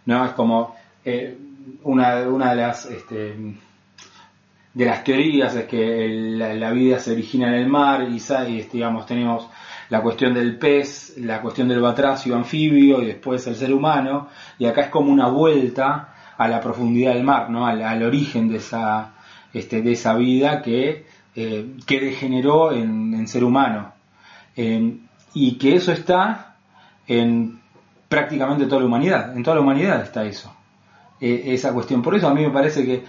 ¿no? Es como eh, una, una de las... Este, de las teorías es que la, vida se origina en el mar y, y, digamos tenemos la cuestión del pez, la cuestión del batracio anfibio y después el ser humano y acá es como una vuelta a la profundidad del mar, ¿no? al, origen de esa, este, de esa vida que, eh, que degeneró en, ser humano Eh, y que eso está en prácticamente toda la humanidad, en toda la humanidad está eso, eh, esa cuestión. Por eso a mí me parece que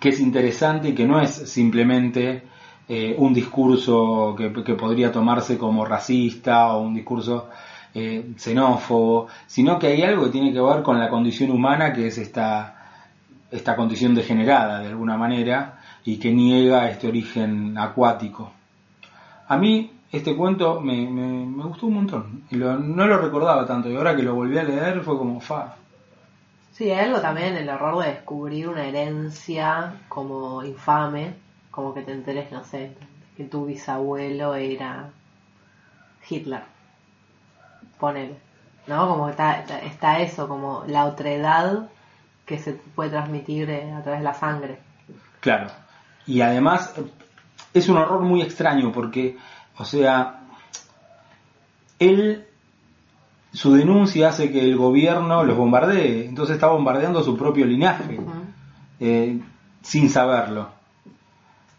que es interesante y que no es simplemente eh, un discurso que, podría tomarse como racista o un discurso eh, xenófobo, sino que hay algo que tiene que ver con la condición humana que es esta, esta condición degenerada de alguna manera y que niega este origen acuático. A mí este cuento me, me- gustó un montón lo- no lo recordaba tanto y ahora que lo volví a leer fue como fa. Sí, hay algo también el error de descubrir una herencia como infame, como que te enteres, no sé, que tu bisabuelo era Hitler. Ponele. ¿No? Como está, está, eso, como la otredad que se puede transmitir eh, a través de la sangre. Claro. Y además es un horror muy extraño porque, o sea, él, su denuncia hace que el gobierno los bombardee, entonces está bombardeando su propio linaje, eh, sin saberlo.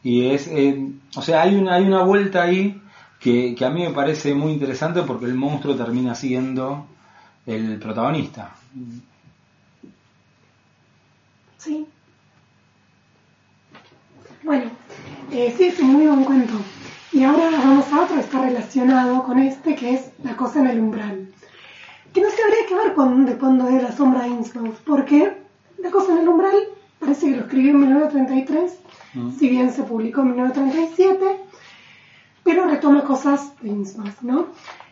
Y es, eh, o sea, hay una, hay una vuelta ahí que, que a mí me parece muy interesante porque el monstruo termina siendo el protagonista. Sí. Bueno, eh, sí, es un muy buen cuento. Y ahora vamos a otro que está relacionado con este, que es La cosa en el umbral. Que no se habría que ver con cuando de la sombra de Innsmouth, porque La cosa en el umbral parece que lo escribió en 1933, Mm. si bien se publicó en 1937, pero retoma cosas de Innsmouth, ¿no?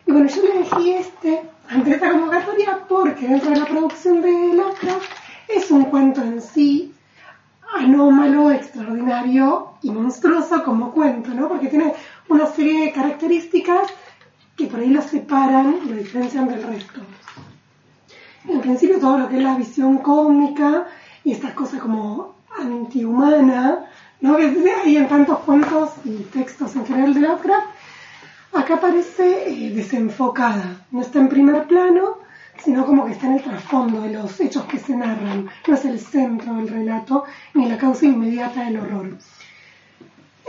Y bueno, yo le elegí este ante esta convocatoria porque dentro de la producción de Lovecraft es un cuento en sí anómalo, extraordinario y monstruoso como cuento, ¿no? Porque tiene una serie de características que por ahí lo separan y lo diferencian del resto. en principio todo lo que es la visión cómica y estas cosas como antihumana, ¿no? que hay en tantos cuentos y textos en general de Lovecraft, acá parece eh, desenfocada, no está en primer plano, sino como que está en el trasfondo de los hechos que se narran, no es el centro del relato ni la causa inmediata del horror.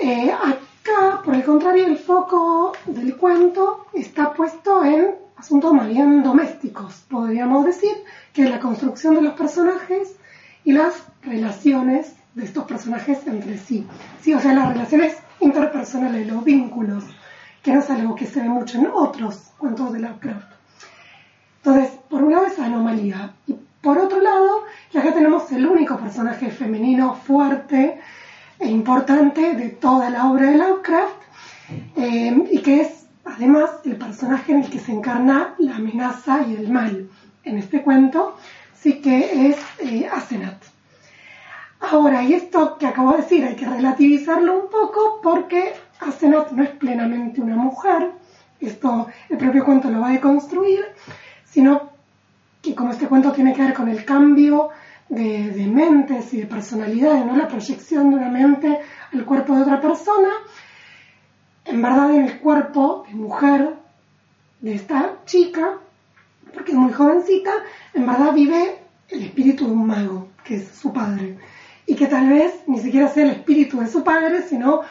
Eh, acá, por el contrario, el foco del cuento está puesto en asuntos más bien domésticos, podríamos decir, que es la construcción de los personajes y las relaciones de estos personajes entre sí. Sí, o sea, las relaciones interpersonales, los vínculos, que no es algo que se ve mucho en otros cuentos de Lovecraft. Entonces, por un lado esa anomalía. Y por otro lado, ya que tenemos el único personaje femenino fuerte e importante de toda la obra de Lovecraft, eh, y que es además el personaje en el que se encarna la amenaza y el mal. En este cuento sí que es eh, Asenat. Ahora, y esto que acabo de decir hay que relativizarlo un poco porque Asenat no es plenamente una mujer, esto el propio cuento lo va a deconstruir, sino que como este cuento tiene que ver con el cambio de, mentes y de personalidades, ¿no? la proyección de una mente al cuerpo de otra persona, en verdad en el cuerpo de mujer de esta chica, porque es muy jovencita, en verdad vive el espíritu de un mago, que es su padre, y que tal vez ni siquiera sea el espíritu de su padre, sino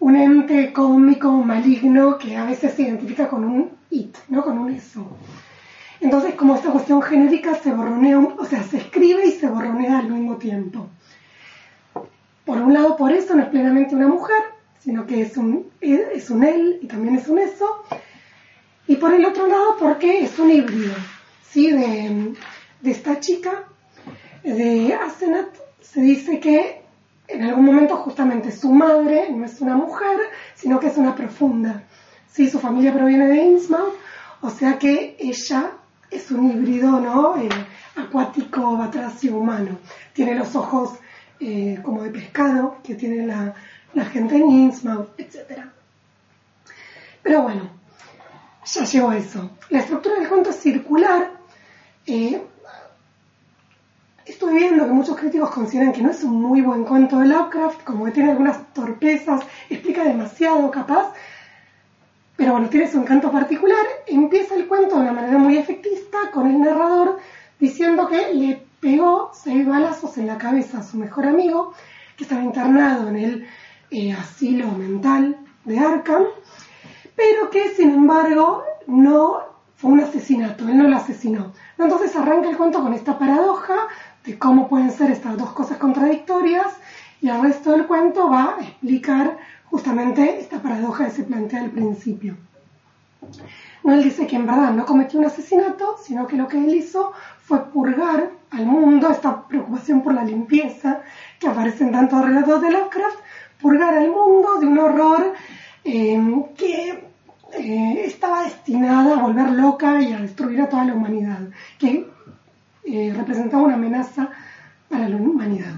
un ente cómico, maligno, que a veces se identifica con un it, ¿no? con un eso. Entonces, como esta cuestión genérica se borronea, o sea, se escribe y se borronea al mismo tiempo. Por un lado, por eso no es plenamente una mujer, sino que es un, es un él y también es un eso. Y por el otro lado, porque es un híbrido, ¿sí? De, de esta chica, de Asenat, se dice que en algún momento justamente su madre no es una mujer, sino que es una profunda. ¿sí? Su familia proviene de Innsmouth, o sea que ella es un híbrido ¿no? Eh, acuático, batracio, humano. Tiene los ojos eh, como de pescado que tiene la, gente en Innsmouth, etc. Pero bueno, ya llegó eso. La estructura del cuento es circular. Eh, estoy viendo que muchos críticos consideran que no es un muy buen cuento de Lovecraft, como que tiene algunas torpezas, explica demasiado capaz, pero bueno, tiene su encanto particular. Empieza el cuento de una manera muy efectista con el narrador diciendo que le pegó seis balazos en la cabeza a su mejor amigo, que estaba internado en el eh, asilo mental de Arkham, pero que sin embargo no fue un asesinato, él no lo asesinó. Entonces arranca el cuento con esta paradoja de cómo pueden ser estas dos cosas contradictorias y el resto del cuento va a explicar justamente esta paradoja que se plantea al principio. No, él dice que en verdad no cometió un asesinato, sino que lo que él hizo fue purgar al mundo, esta preocupación por la limpieza que aparece en tantos relatos de Lovecraft, purgar al mundo de un horror eh, que eh, estaba destinada a volver loca y a destruir a toda la humanidad, que eh, representaba una amenaza para la humanidad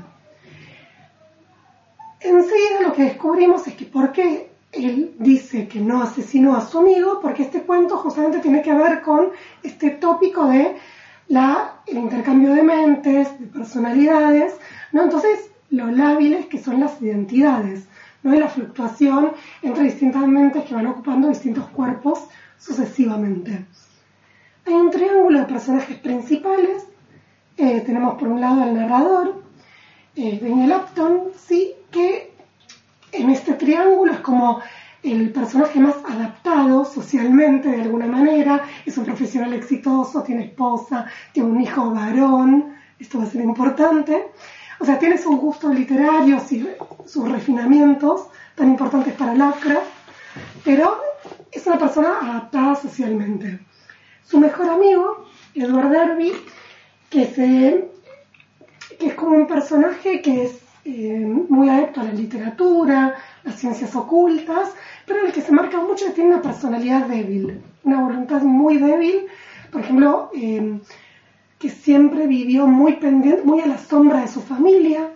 enseguida lo que descubrimos es que por qué él dice que no asesinó a su amigo, porque este cuento justamente tiene que ver con este tópico de la, el intercambio de mentes, de personalidades, ¿no? Entonces, lo lábiles que son las identidades, ¿no? Y la fluctuación entre distintas mentes que van ocupando distintos cuerpos sucesivamente. Hay un triángulo de personajes principales. Eh, tenemos por un lado al narrador, eh, Daniel Upton, sí, que en este triángulo es como el personaje más adaptado socialmente de alguna manera, es un profesional exitoso, tiene esposa, tiene un hijo varón, esto va a ser importante. O sea, tiene sus gustos literarios y sus refinamientos tan importantes para Lovecraft, pero es una persona adaptada socialmente. Su mejor amigo, Edward Derby, que, se, que es como un personaje que es eh, muy adepto a la literatura, las ciencias ocultas, pero el que se marca mucho tiene una personalidad débil, una voluntad muy débil, por ejemplo, eh, que siempre vivió muy pendiente, muy a la sombra de su familia,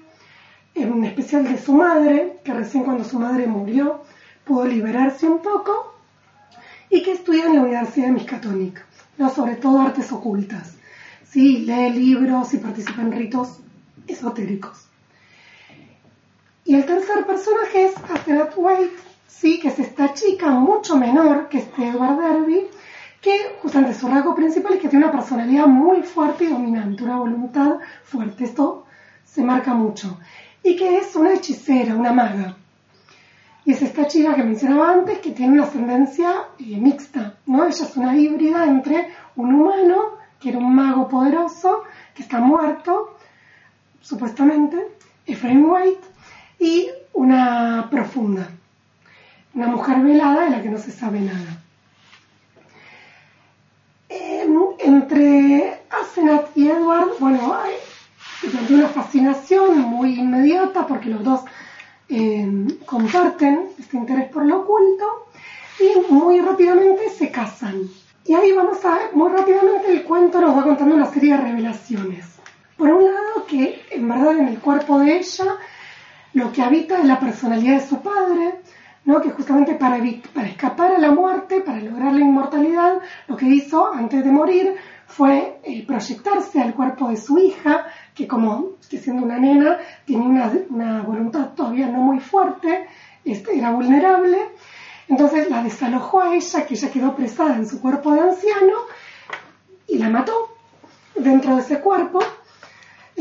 en especial de su madre, que recién cuando su madre murió pudo liberarse un poco, y que estudia en la Universidad de Miskatonic, ¿no? sobre todo artes ocultas. ¿sí? lee libros y participa en ritos esotéricos. Y el tercer personaje es Athenath White, sí, que es esta chica mucho menor que este Edward Derby, que justamente su rasgo principal es que tiene una personalidad muy fuerte y dominante, una voluntad fuerte, esto se marca mucho, y que es una hechicera, una maga. Y es esta chica que mencionaba antes que tiene una ascendencia eh, mixta, ¿no? Ella es una híbrida entre un humano, que era un mago poderoso, que está muerto, supuestamente, Ephraim White, y una profunda, una mujer velada de la que no se sabe nada. Entre Asenat y Edward, bueno, hay una fascinación muy inmediata porque los dos em, comparten este interés por lo oculto y muy rápidamente se casan. Y ahí vamos a ver, muy rápidamente el cuento nos va contando una serie de revelaciones. Por un lado, que en verdad en el cuerpo de ella lo que habita es la personalidad de su padre, ¿no? que justamente para, para escapar a la muerte, para lograr la inmortalidad, lo que hizo antes de morir fue eh, proyectarse al cuerpo de su hija, que como que siendo una nena tenía una, una voluntad todavía no muy fuerte, este, era vulnerable, entonces la desalojó a ella, que ella quedó presada en su cuerpo de anciano, y la mató dentro de ese cuerpo,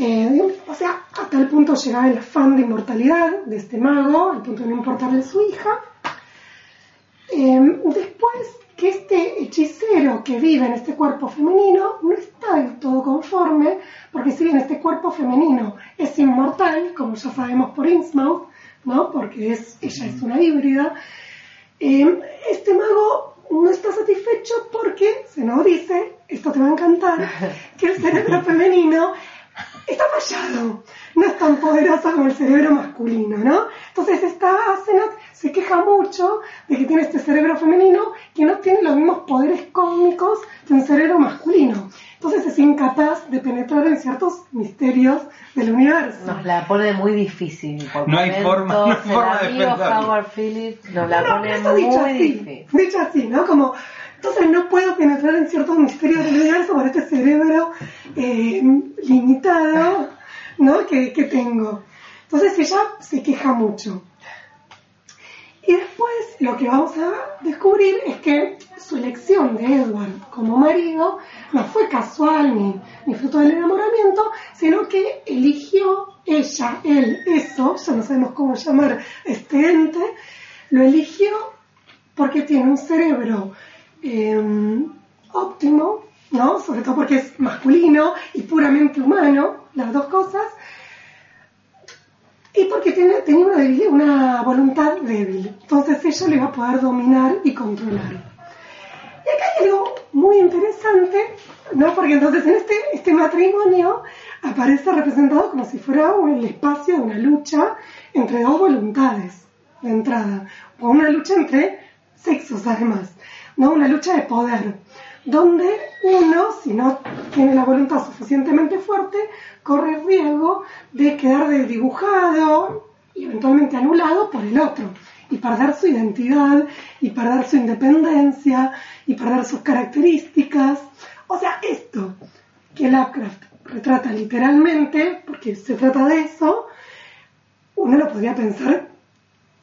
eh, o sea, a tal punto llegaba el afán de inmortalidad de este mago, al punto de no importarle su hija. Eh, después que este hechicero que vive en este cuerpo femenino no está del todo conforme, porque si bien este cuerpo femenino es inmortal, como ya sabemos por Innsmouth, ¿no? porque es, ella es una híbrida, eh, este mago no está satisfecho porque se nos dice, esto te va a encantar, que el cerebro [laughs] femenino está fallado, no es tan poderosa como el cerebro masculino, ¿no? Entonces esta Asenat se queja mucho de que tiene este cerebro femenino que no tiene los mismos poderes cósmicos que un cerebro masculino. Entonces es incapaz de penetrar en ciertos misterios del universo. Nos la pone muy difícil. Por No hay forma- no hay forma de pensarlo. Howard Phillips nos la No, no, pone eso dicho muy así, difícil. dicho así, ¿no? Como, entonces no puedo penetrar en ciertos misterios del universo por este cerebro eh, limitado, ¿no? Que, que tengo. Entonces ella se queja mucho. Y después lo que vamos a descubrir es que su elección de Edward como marido no fue casual ni, fruto del enamoramiento, sino que eligió ella, él, eso, ya no sabemos cómo llamar este ente, lo eligió porque tiene un cerebro eh, óptimo, ¿no? Sobre todo porque es masculino y puramente humano, las dos cosas, y porque tiene, tenía una, debil- una voluntad débil. Entonces ella le va a poder dominar y controlar. Y acá hay algo muy interesante, ¿no? Porque entonces en este, este matrimonio aparece representado como si fuera el espacio de una lucha entre dos voluntades de entrada, o una lucha entre sexos además, ¿no? Una lucha de poder, donde uno, si no tiene la voluntad suficientemente fuerte, corre el riesgo de quedar desdibujado y eventualmente anulado por el otro y perder su identidad y perder su independencia y perder sus características. O sea, esto que Lovecraft retrata literalmente, porque se trata de eso, uno lo podría pensar,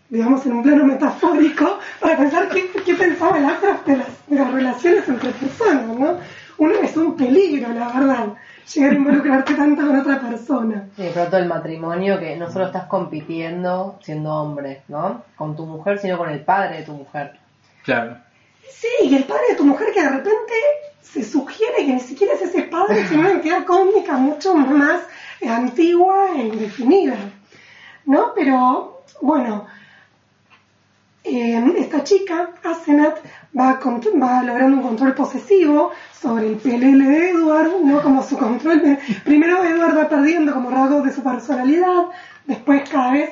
digamos, en un plano metafórico, para pensar qué, qué pensaba Lovecraft de las, de las relaciones entre personas, ¿no? Uno es un peligro, la verdad, llegar a involucrarte tanto con otra persona. Y de pronto el matrimonio que no solo estás compitiendo siendo hombre, ¿no? Con tu mujer, sino con el padre de tu mujer. Claro. Sí, y el padre de tu mujer que de repente se sugiere que ni siquiera es ese padre, sino una entidad cósmica mucho más antigua e indefinida. ¿No? Pero, bueno, eh, esta chica, Asenat, va, va logrando un control posesivo sobre el PLL de Edward, ¿no? Como su control de... Primero Edward va perdiendo como rasgos de su personalidad, después cada vez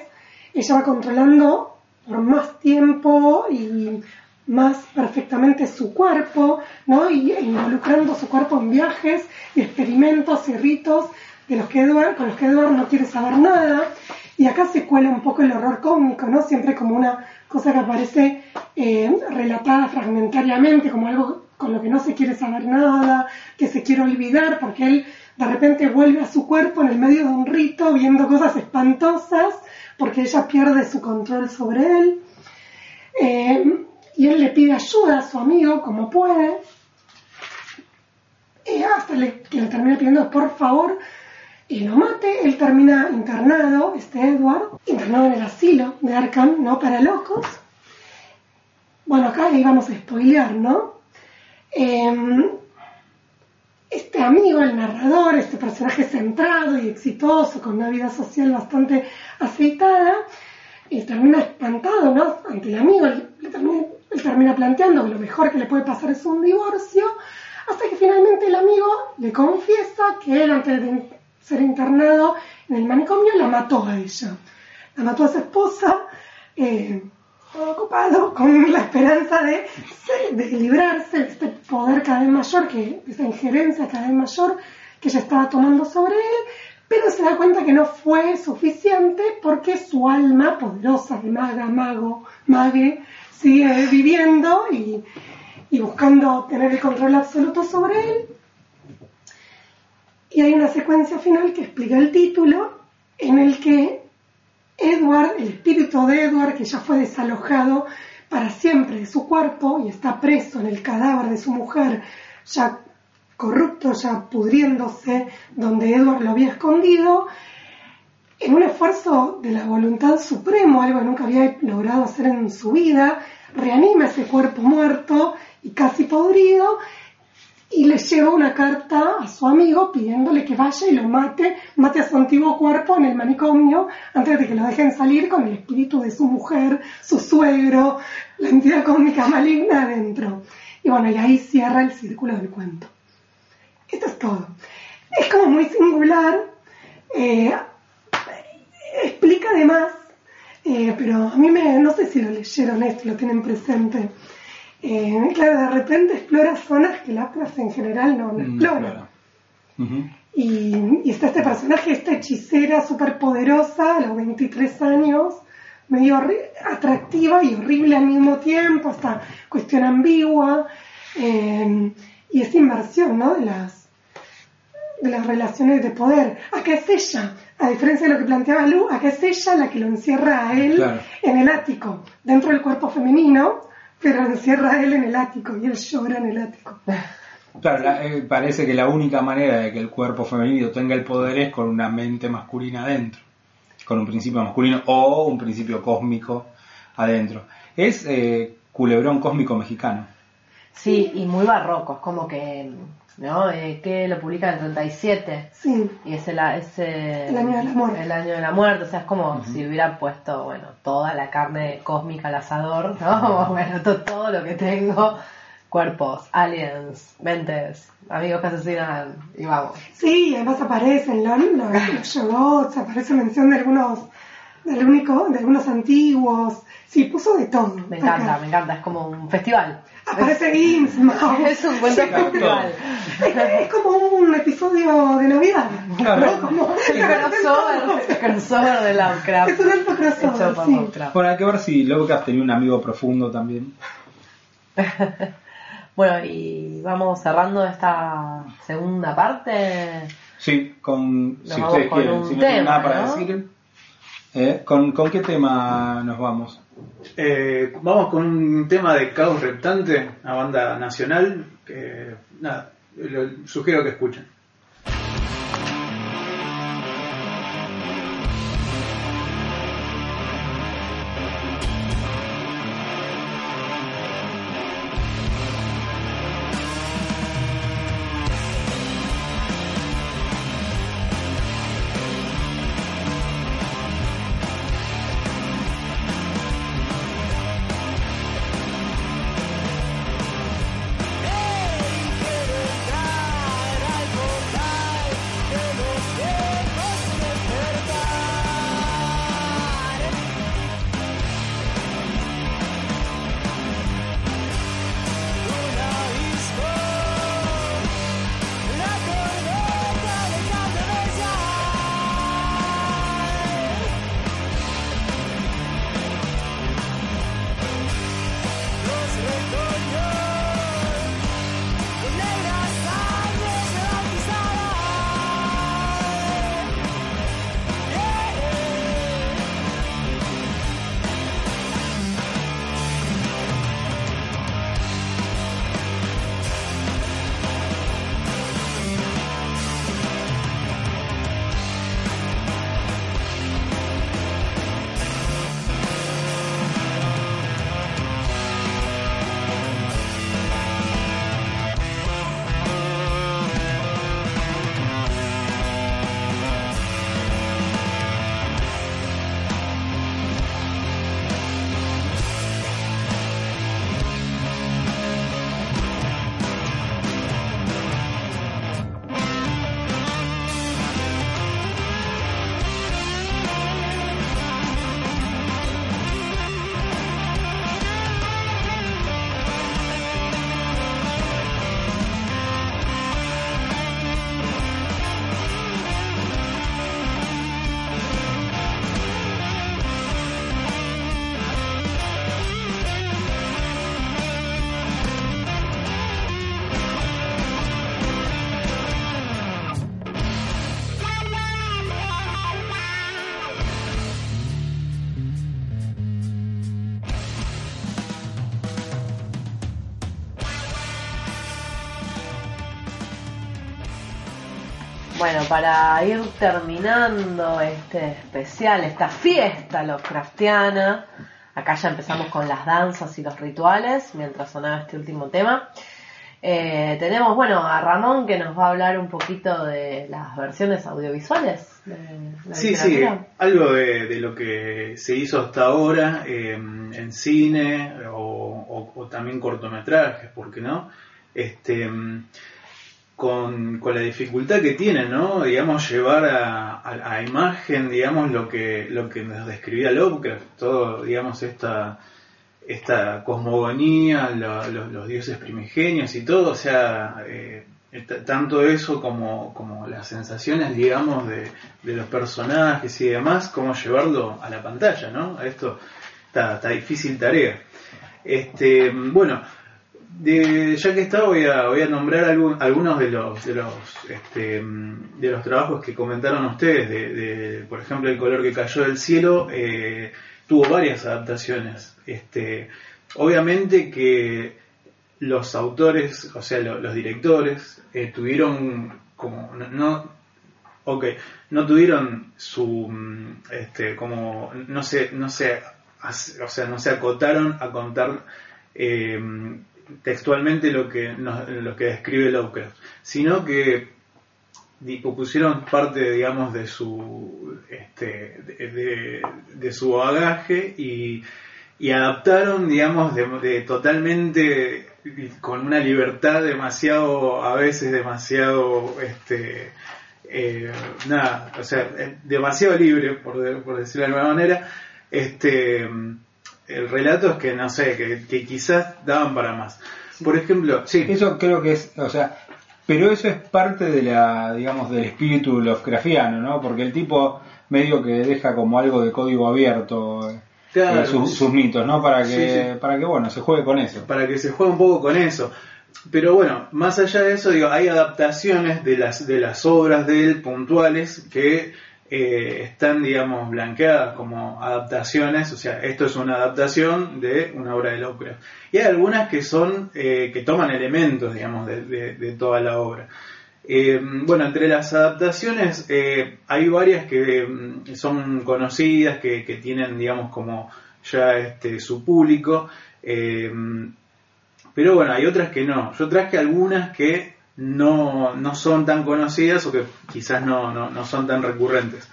ella va controlando por más tiempo y más perfectamente su cuerpo, ¿no? Y e involucrando su cuerpo en viajes y experimentos y ritos de los que Edward, con los que Edward no quiere saber nada. Y acá se cuela un poco el horror cósmico, ¿no? Siempre como una cosa que aparece eh, relatada fragmentariamente como algo con lo que no se quiere saber nada, que se quiere olvidar, porque él de repente vuelve a su cuerpo en el medio de un rito viendo cosas espantosas, porque ella pierde su control sobre él. Eh, y él le pide ayuda a su amigo como puede. Y hasta que le termina pidiendo por favor y lo mate. Él termina internado, este Edward, internado en el asilo de Arkham, ¿no? Para locos. Bueno, acá le íbamos a spoilear, ¿no? Em, este amigo, el narrador, este personaje centrado y exitoso, con una vida social bastante aceitada, y termina espantado, ¿no? Ante el amigo, él, termina, él termina planteando que lo mejor que le puede pasar es un divorcio, hasta que finalmente el amigo le confiesa que él, antes de ser internado en el manicomio, la mató a ella. La mató a su esposa, eh, ocupado con la esperanza de, de librarse de este poder cada vez mayor, que, esa injerencia cada vez mayor que ella estaba tomando sobre él, pero se da cuenta que no fue suficiente porque su alma poderosa de maga, mago, mague, sigue viviendo y, y buscando tener el control absoluto sobre él. Y hay una secuencia final que explica el título, en el que Edward, el espíritu de Edward, que ya fue desalojado para siempre de su cuerpo y está preso en el cadáver de su mujer, ya corrupto, ya pudriéndose, donde Edward lo había escondido, en un esfuerzo de la voluntad supremo, algo que nunca había logrado hacer en su vida, reanima ese cuerpo muerto y casi podrido y le lleva una carta a su amigo pidiéndole que vaya y lo mate, mate a su antiguo cuerpo en el manicomio antes de que lo dejen salir con el espíritu de su mujer, su suegro, la entidad cósmica maligna adentro. Y bueno, y ahí cierra el círculo del cuento. Esto es todo. Es como muy singular, eh, explica además, eh, pero a mí me, no sé si lo leyeron esto, lo tienen presente. Eh, claro, de repente explora zonas que Lovecraft en general no, no Mm, explora. claro. Y, y está este personaje, esta hechicera súper poderosa, a los 23 años, medio atractiva y horrible al mismo tiempo, esta cuestión ambigua, eh, y esa inversión, ¿no? De las, de las relaciones de poder. Acá es ella, a diferencia de lo que planteaba Lu, acá es ella la que lo encierra a él Claro. en el ático, dentro del cuerpo femenino, pero encierra él en el ático y él llora en el ático. Claro, la- eh, parece que la única manera de que el cuerpo femenino tenga el poder es con una mente masculina adentro, con un principio masculino o un principio cósmico adentro. Es eh, culebrón cósmico mexicano. Sí, y muy barroco, es como que, ¿no? Eh, que lo publica en el 37 Sí. y es el, es, eh, El año de la muerte. el año de la muerte, o sea, es como si hubiera puesto, bueno, toda la carne cósmica al asador, ¿no? Como, [laughs] bueno, to- todo lo que tengo, cuerpos, aliens, mentes, amigos que asesinan, y vamos. Sí, y además aparecen los, los, los Shogots, aparece mención de algunos, del único, de algunos antiguos. Sí, puso de todo. Me encanta, acá. me encanta, es como un festival. Aparece Innsmouth. [laughs] Es un cuento claro, festival. Es, es como un episodio de Navidad. Claro. ¿no? Como, El crossover, el crossover de Lovecraft. Es un alto crossover, por sí. Lovecraft. Bueno, hay que ver si Lovecraft tenía un amigo profundo también. [laughs] Bueno, y vamos cerrando esta segunda parte. Sí, con, Nos si ustedes quieren, si no tienen nada para ¿no? decir. ¿Eh? ¿Con, ¿Con qué tema nos vamos? Eh, vamos con un tema de Caos Reptante, una banda nacional que, nada, lo sugiero que escuchen. Para ir terminando este especial, esta fiesta Lovecraftiana, acá ya empezamos con las danzas y los rituales, mientras sonaba este último tema. Eh, tenemos, bueno, a Ramón que nos va a hablar un poquito de las versiones audiovisuales. De la Sí, sí, algo de, de lo que se hizo hasta ahora eh, en cine o, o- o también cortometrajes, ¿por qué no? Este, mm, con, con la dificultad que tiene, ¿no? Digamos, llevar a, a- imagen, digamos, lo que, lo que nos describía Lovecraft, todo, digamos, esta, esta cosmogonía, lo- lo- los dioses primigenios y todo, o sea, eh, tanto eso como, como las sensaciones, digamos, de, de los personajes y demás, cómo llevarlo a la pantalla, ¿no? A esto, esta difícil tarea. Este, bueno, de- ya que está voy a, nombrar algunos de los de los este, de los trabajos que comentaron ustedes de, por ejemplo el color que cayó del cielo eh, tuvo varias adaptaciones. Este obviamente que los autores o sea lo- los directores eh, tuvieron como no, no ok no tuvieron su este como no se no se o sea no se acotaron a contar eh, textualmente lo que lo que describe Lovecraft, sino que pusieron parte, digamos, de su este, de, su bagaje y, y adaptaron, digamos, de, totalmente con una libertad demasiado, a veces demasiado, este, eh, nada, o sea, eh, demasiado libre, por, por decirlo de alguna manera, este, el relato es que, no sé, que, que quizás daban para más. Por ejemplo, sí, Eso creo que es, o sea, pero eso es parte de la, digamos, del espíritu Lovecraftiano, ¿no? Porque el tipo medio que deja como algo de código abierto eh, Claro. eh, sus, sus mitos, ¿no? Para que, sí. para que bueno, se juegue con eso. para que se juegue un poco con eso. Pero bueno, más allá de eso, digo, hay adaptaciones de las, de las obras de él puntuales que eh, están, digamos, blanqueadas como adaptaciones, o sea, esto es una adaptación de una obra de Lovecraft. Y hay algunas que son, eh, que toman elementos, digamos, de, toda la obra. Eh, bueno, entre las adaptaciones hay varias que mm, son conocidas, que, tienen, digamos, como ya este, su público. pero bueno, hay otras que no. Yo traje algunas que no, no son tan conocidas o que quizás no, no, no son tan recurrentes.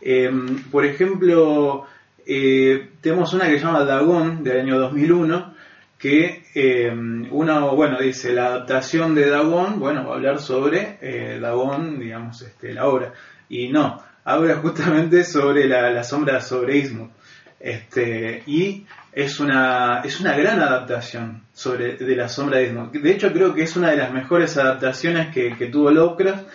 Eh, por ejemplo, eh, tenemos una que se llama Dagon del año 2001 que eh, uno, bueno, dice la adaptación de Dagon, bueno, va a hablar sobre eh, Dagon, digamos, este, la obra. Y no, habla [laughs] justamente sobre la, la sombra sobre Ismut. Este, y es una, es una gran adaptación sobre, de la sombra de Ismut. De hecho, creo que es una de las mejores adaptaciones que, que tuvo Lovecraft,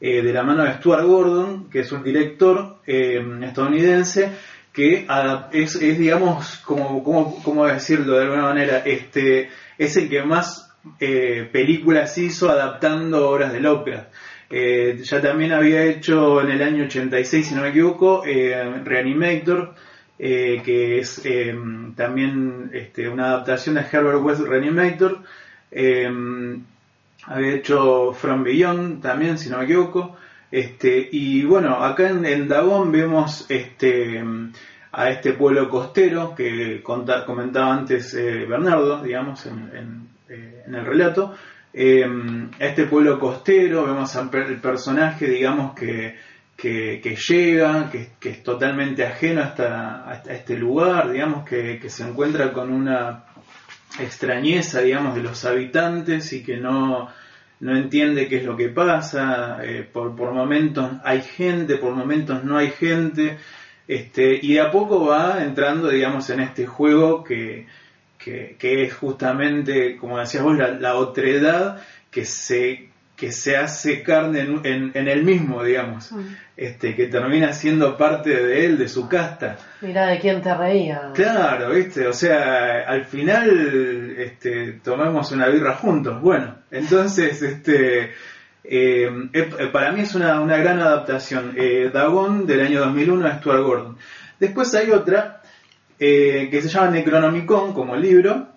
eh, de la mano de Stuart Gordon, que es un director eh, estadounidense, que es, es, digamos, como, como, como decirlo de alguna manera, este, es el que más eh, películas hizo adaptando obras de Lovecraft. Eh, ya también había hecho en el año 86, si no me equivoco, eh, Reanimator, eh, que es eh, también este, una adaptación de Herbert West Reanimator. Eh, había hecho From Beyond también, si no me equivoco. Este, y bueno, acá en, en Dagon vemos este, a este pueblo costero que comentaba antes Bernardo, digamos, en, el relato. A este pueblo costero vemos al personaje, digamos, que, que, llega, que, es totalmente ajeno a, esta- a este lugar, digamos, que, se encuentra con una extrañeza, digamos, de los habitantes y que no, no entiende qué es lo que pasa, eh, por, por momentos hay gente, por momentos no hay gente, este, y de a poco va entrando, digamos, en este juego que, que, que es justamente, como decías vos, la, la otredad que se, que se hace carne en, en, en él mismo, digamos, este, que termina siendo parte de él, de su casta. Mira de quién te reía. Claro, viste, o sea, al final este, tomamos una birra juntos. Bueno, entonces, [laughs] este, eh, eh, para mí es una, una gran adaptación. Eh, Dagon del año 2001 de Stuart Gordon. Después hay otra eh, que se llama Necronomicon como libro,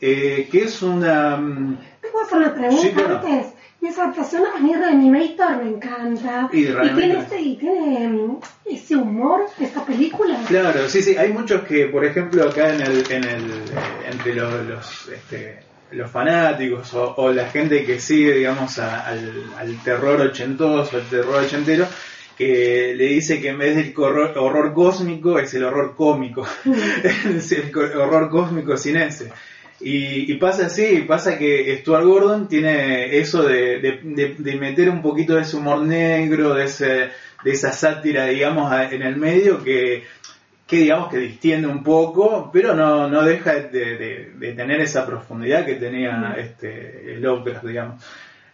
eh, que es una... mm, ¿Te puedo hacer una pregunta Sí, claro. antes? Y esa adaptación, a mí Reanimator me encanta. Y tiene, este, y tiene mm, ese humor, esta película. Claro, sí, sí. Hay muchos que, por ejemplo, acá en el, en el, entre los, los, este, los fanáticos o, o la gente que sigue, digamos, a- al, al terror ochentoso, al terror ochentero, que le dice que en vez del horror, horror cósmico es el horror cómico, [laughs] es el horror cósmico sin ese. Y, y pasa así, pasa que Stuart Gordon tiene eso de, de- de- de meter un poquito de ese humor negro, de, ese, de esa sátira, digamos, en el medio que, que digamos que distiende un poco, pero no, no deja de, tener esa profundidad que tenía este Lovecraft, digamos.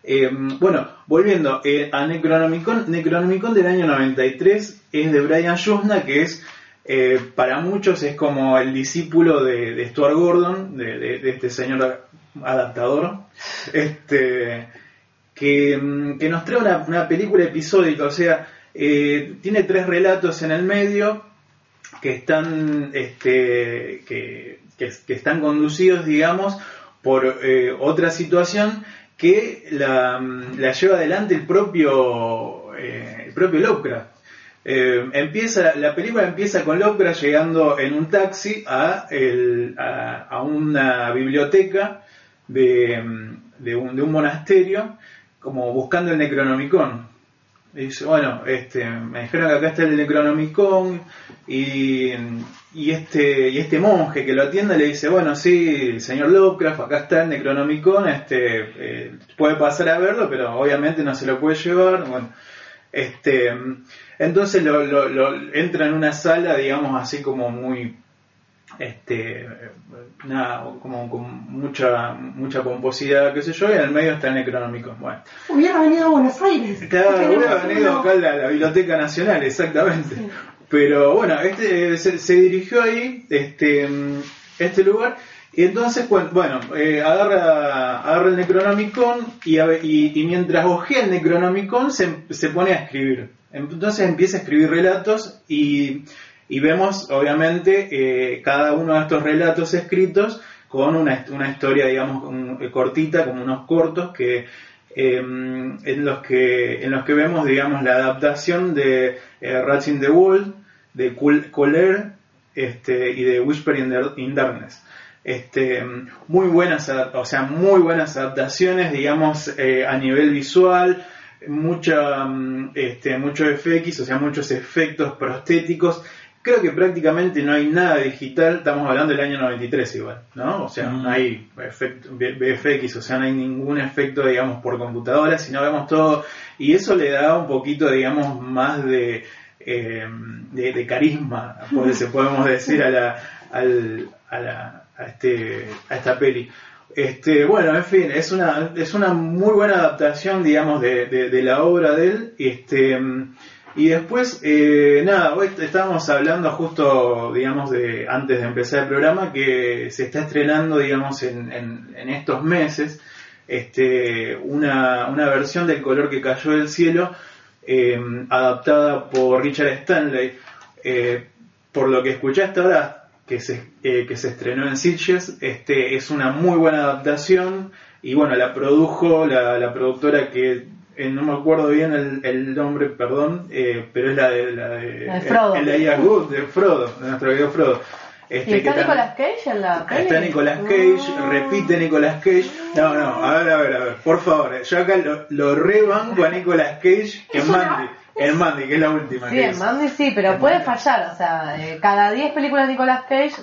Eh, bueno, volviendo eh, a Necronomicon, Necronomicon del año 93 es de Brian Yuzna, que es eh, para muchos es como el discípulo de, Stuart Gordon, de, este señor adaptador, este, que, mm, nos trae una, película episódica, o sea, eh, tiene tres relatos en el medio que están, este, que, están conducidos, digamos, por eh, otra situación que la, mm, la lleva adelante el propio, el propio Lovecraft. Eh, empieza, la película empieza con Lovecraft llegando en un taxi a, el- a, una biblioteca de, de un, de un monasterio, como buscando el Necronomicon. Y dice, bueno, este, me dijeron que acá está el Necronomicon y, y este y este monje que lo atiende le dice, bueno, sí, señor Lovecraft, acá está el Necronomicon, este, eh, puede pasar a verlo, pero obviamente no se lo puede llevar. Este, entonces lo, lo- lo- entra en una sala, digamos así como muy, este, nada, como con mucha mucha pomposidad, qué sé yo, y en el medio está el Necronomicon. Bueno, Hubiera venido a Buenos Aires. Claro, hubiera venido acá a la, la Biblioteca Nacional, exactamente. Sí. Pero bueno, este se, se dirigió ahí, este, este lugar, y entonces, bueno, eh, agarra, agarra el Necronomicon y, y, y mientras ojea el Necronomicon se, se pone a escribir. Entonces empieza a escribir relatos y, y vemos, obviamente, eh, cada uno de estos relatos escritos con una, una historia, digamos, eh, cortita, como unos cortos que eh, en los que en los que vemos digamos la adaptación de eh, in the Wall de Col- Colère este, y de Whisper in, the- in Darkness. Este, muy buenas o sea muy buenas adaptaciones digamos eh, a nivel visual mucha mm, este, mucho FX o sea muchos efectos prostéticos. Creo que prácticamente no hay nada digital estamos hablando del año 93 igual no o sea Mm. no hay efecto, VFX o sea no hay ningún efecto digamos por computadora sino vemos todo. Y eso le da un poquito digamos más de eh, de, de carisma pues, se podemos decir a la al- a la a este a esta peli este, bueno, en fin, es una, es una muy buena adaptación, digamos, de, de- la obra de él. Este, y después, eh, nada, hoy estábamos hablando justo, digamos, de antes de empezar el programa, que se está estrenando, digamos, en, en- en estos meses, este, una, una versión del color que cayó del cielo, eh, adaptada por Richard Stanley. Eh, por lo que escuché hasta ahora, que se, eh, que se estrenó en Sitges, este, es una muy buena adaptación y bueno, la produjo la, la productora que eh, no me acuerdo bien el, el nombre, perdón, eh, pero es la de, la de, La de Frodo. el, el de Good, de Frodo, de nuestro querido Frodo. Este, ¿Y está Nicolas Cage en la peli? Está Nicolas Cage, Ah. repite Nicolas Cage. No, no, a ver, a ver, a ver, por favor, yo acá lo, lo rebanco a Nicolas Cage en una- En Mandy, que es la última Sí, hizo. Mandy sí, pero puede Mandy. fallar. O sea, eh, cada 10 películas de Nicolas Cage,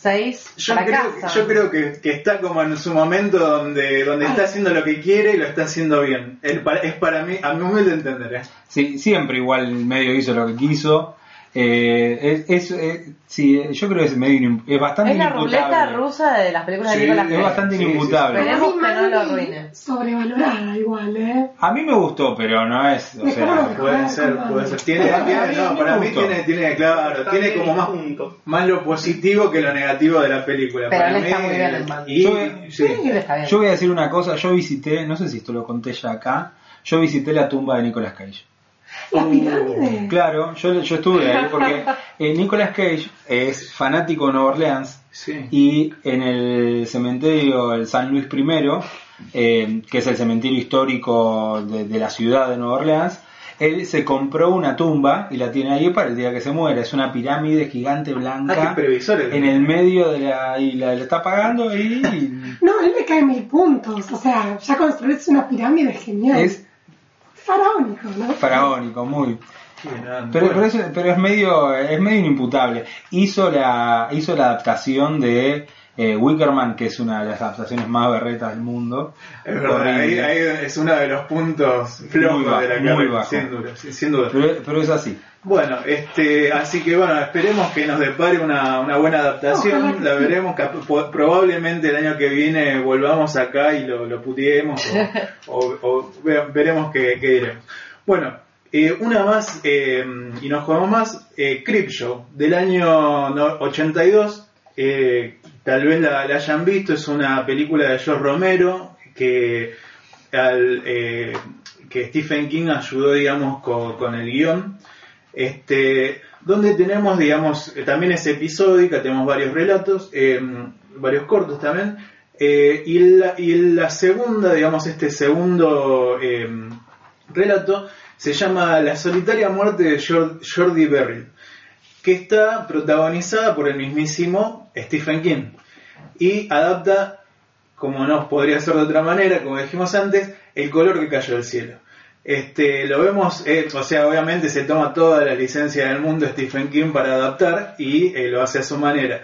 6 Yo creo, fracasan. yo creo que, que está como en su momento donde, donde está haciendo lo que quiere y lo está haciendo bien. Pa- es para mí, a mi humilde entender, ¿eh? Sí, siempre igual el medio hizo lo que quiso. Eh, es, es, eh, sí, yo creo que es medio es bastante Es la ruleta inimputable. rusa de las películas Sí, de Nicolas Es bastante Sí, sí, inimputable. sí. Esperemos que no lo arruine. Sobrevalorada igual, ¿eh? A mí me gustó, pero no es, o sea, Dejémoslo Puede Ah, ser, como- puede ser. Tiene, tiene- no, para mí tiene, tiene, claro, tiene como más, punto. más lo positivo que lo negativo de la película. Pero para él está mí, muy bien en Mandy. Y, Yo- sí. Sí, está bien. yo voy a decir una cosa, yo visité, no sé si esto lo conté ya acá, yo visité la tumba de Nicolas Cage. La pirámide. Claro, yo, yo estuve ahí porque eh, Nicolas Cage es fanático de Nueva Orleans Sí. y en el cementerio el San Luis I, eh, que es el cementerio histórico de, de la ciudad de Nueva Orleans, él se compró una tumba y la tiene ahí para el día que se muera. Es una pirámide gigante Ah, blanca el- en el medio de la y la, la está pagando ahí. y No, él me cae mil puntos. O sea, ya construirse una pirámide es genial. es faraónico, ¿no? faraónico, muy. Pero, pero, es, pero es medio es medio inimputable. Hizo la hizo la adaptación de eh, Wickerman, que es una de las adaptaciones más berretas del mundo. Es verdad, ahí, es uno de los puntos flojos Muy bajo, de la muy carrera, bajo. sin duda. sin duda. Pero, pero es así. Bueno, este, así que bueno, esperemos que nos depare una, una buena adaptación, la veremos, probablemente el año que viene volvamos acá y lo, lo puteemos o, [laughs] o- o ve- veremos qué, qué diremos. Bueno, eh, una más eh, y nos jugamos más, eh, Creepshow del año no- 82, eh, tal vez la, hayan visto, es una película de George Romero que, al, eh, que Stephen King ayudó, digamos, con, con el guion. Este, donde tenemos, digamos, eh, también es episódica, tenemos varios relatos, eh, varios cortos también, eh, y, la, y la segunda, digamos, este segundo eh, relato se llama La solitaria muerte de Jor- Jordi Berry, que está protagonizada por el mismísimo Stephen King y adapta, como no podría ser de otra manera, como dijimos antes, el color que cayó del cielo. Este, lo vemos, eh, o sea, obviamente se toma toda la licencia del mundo Stephen King para adaptar y eh, lo hace a su manera.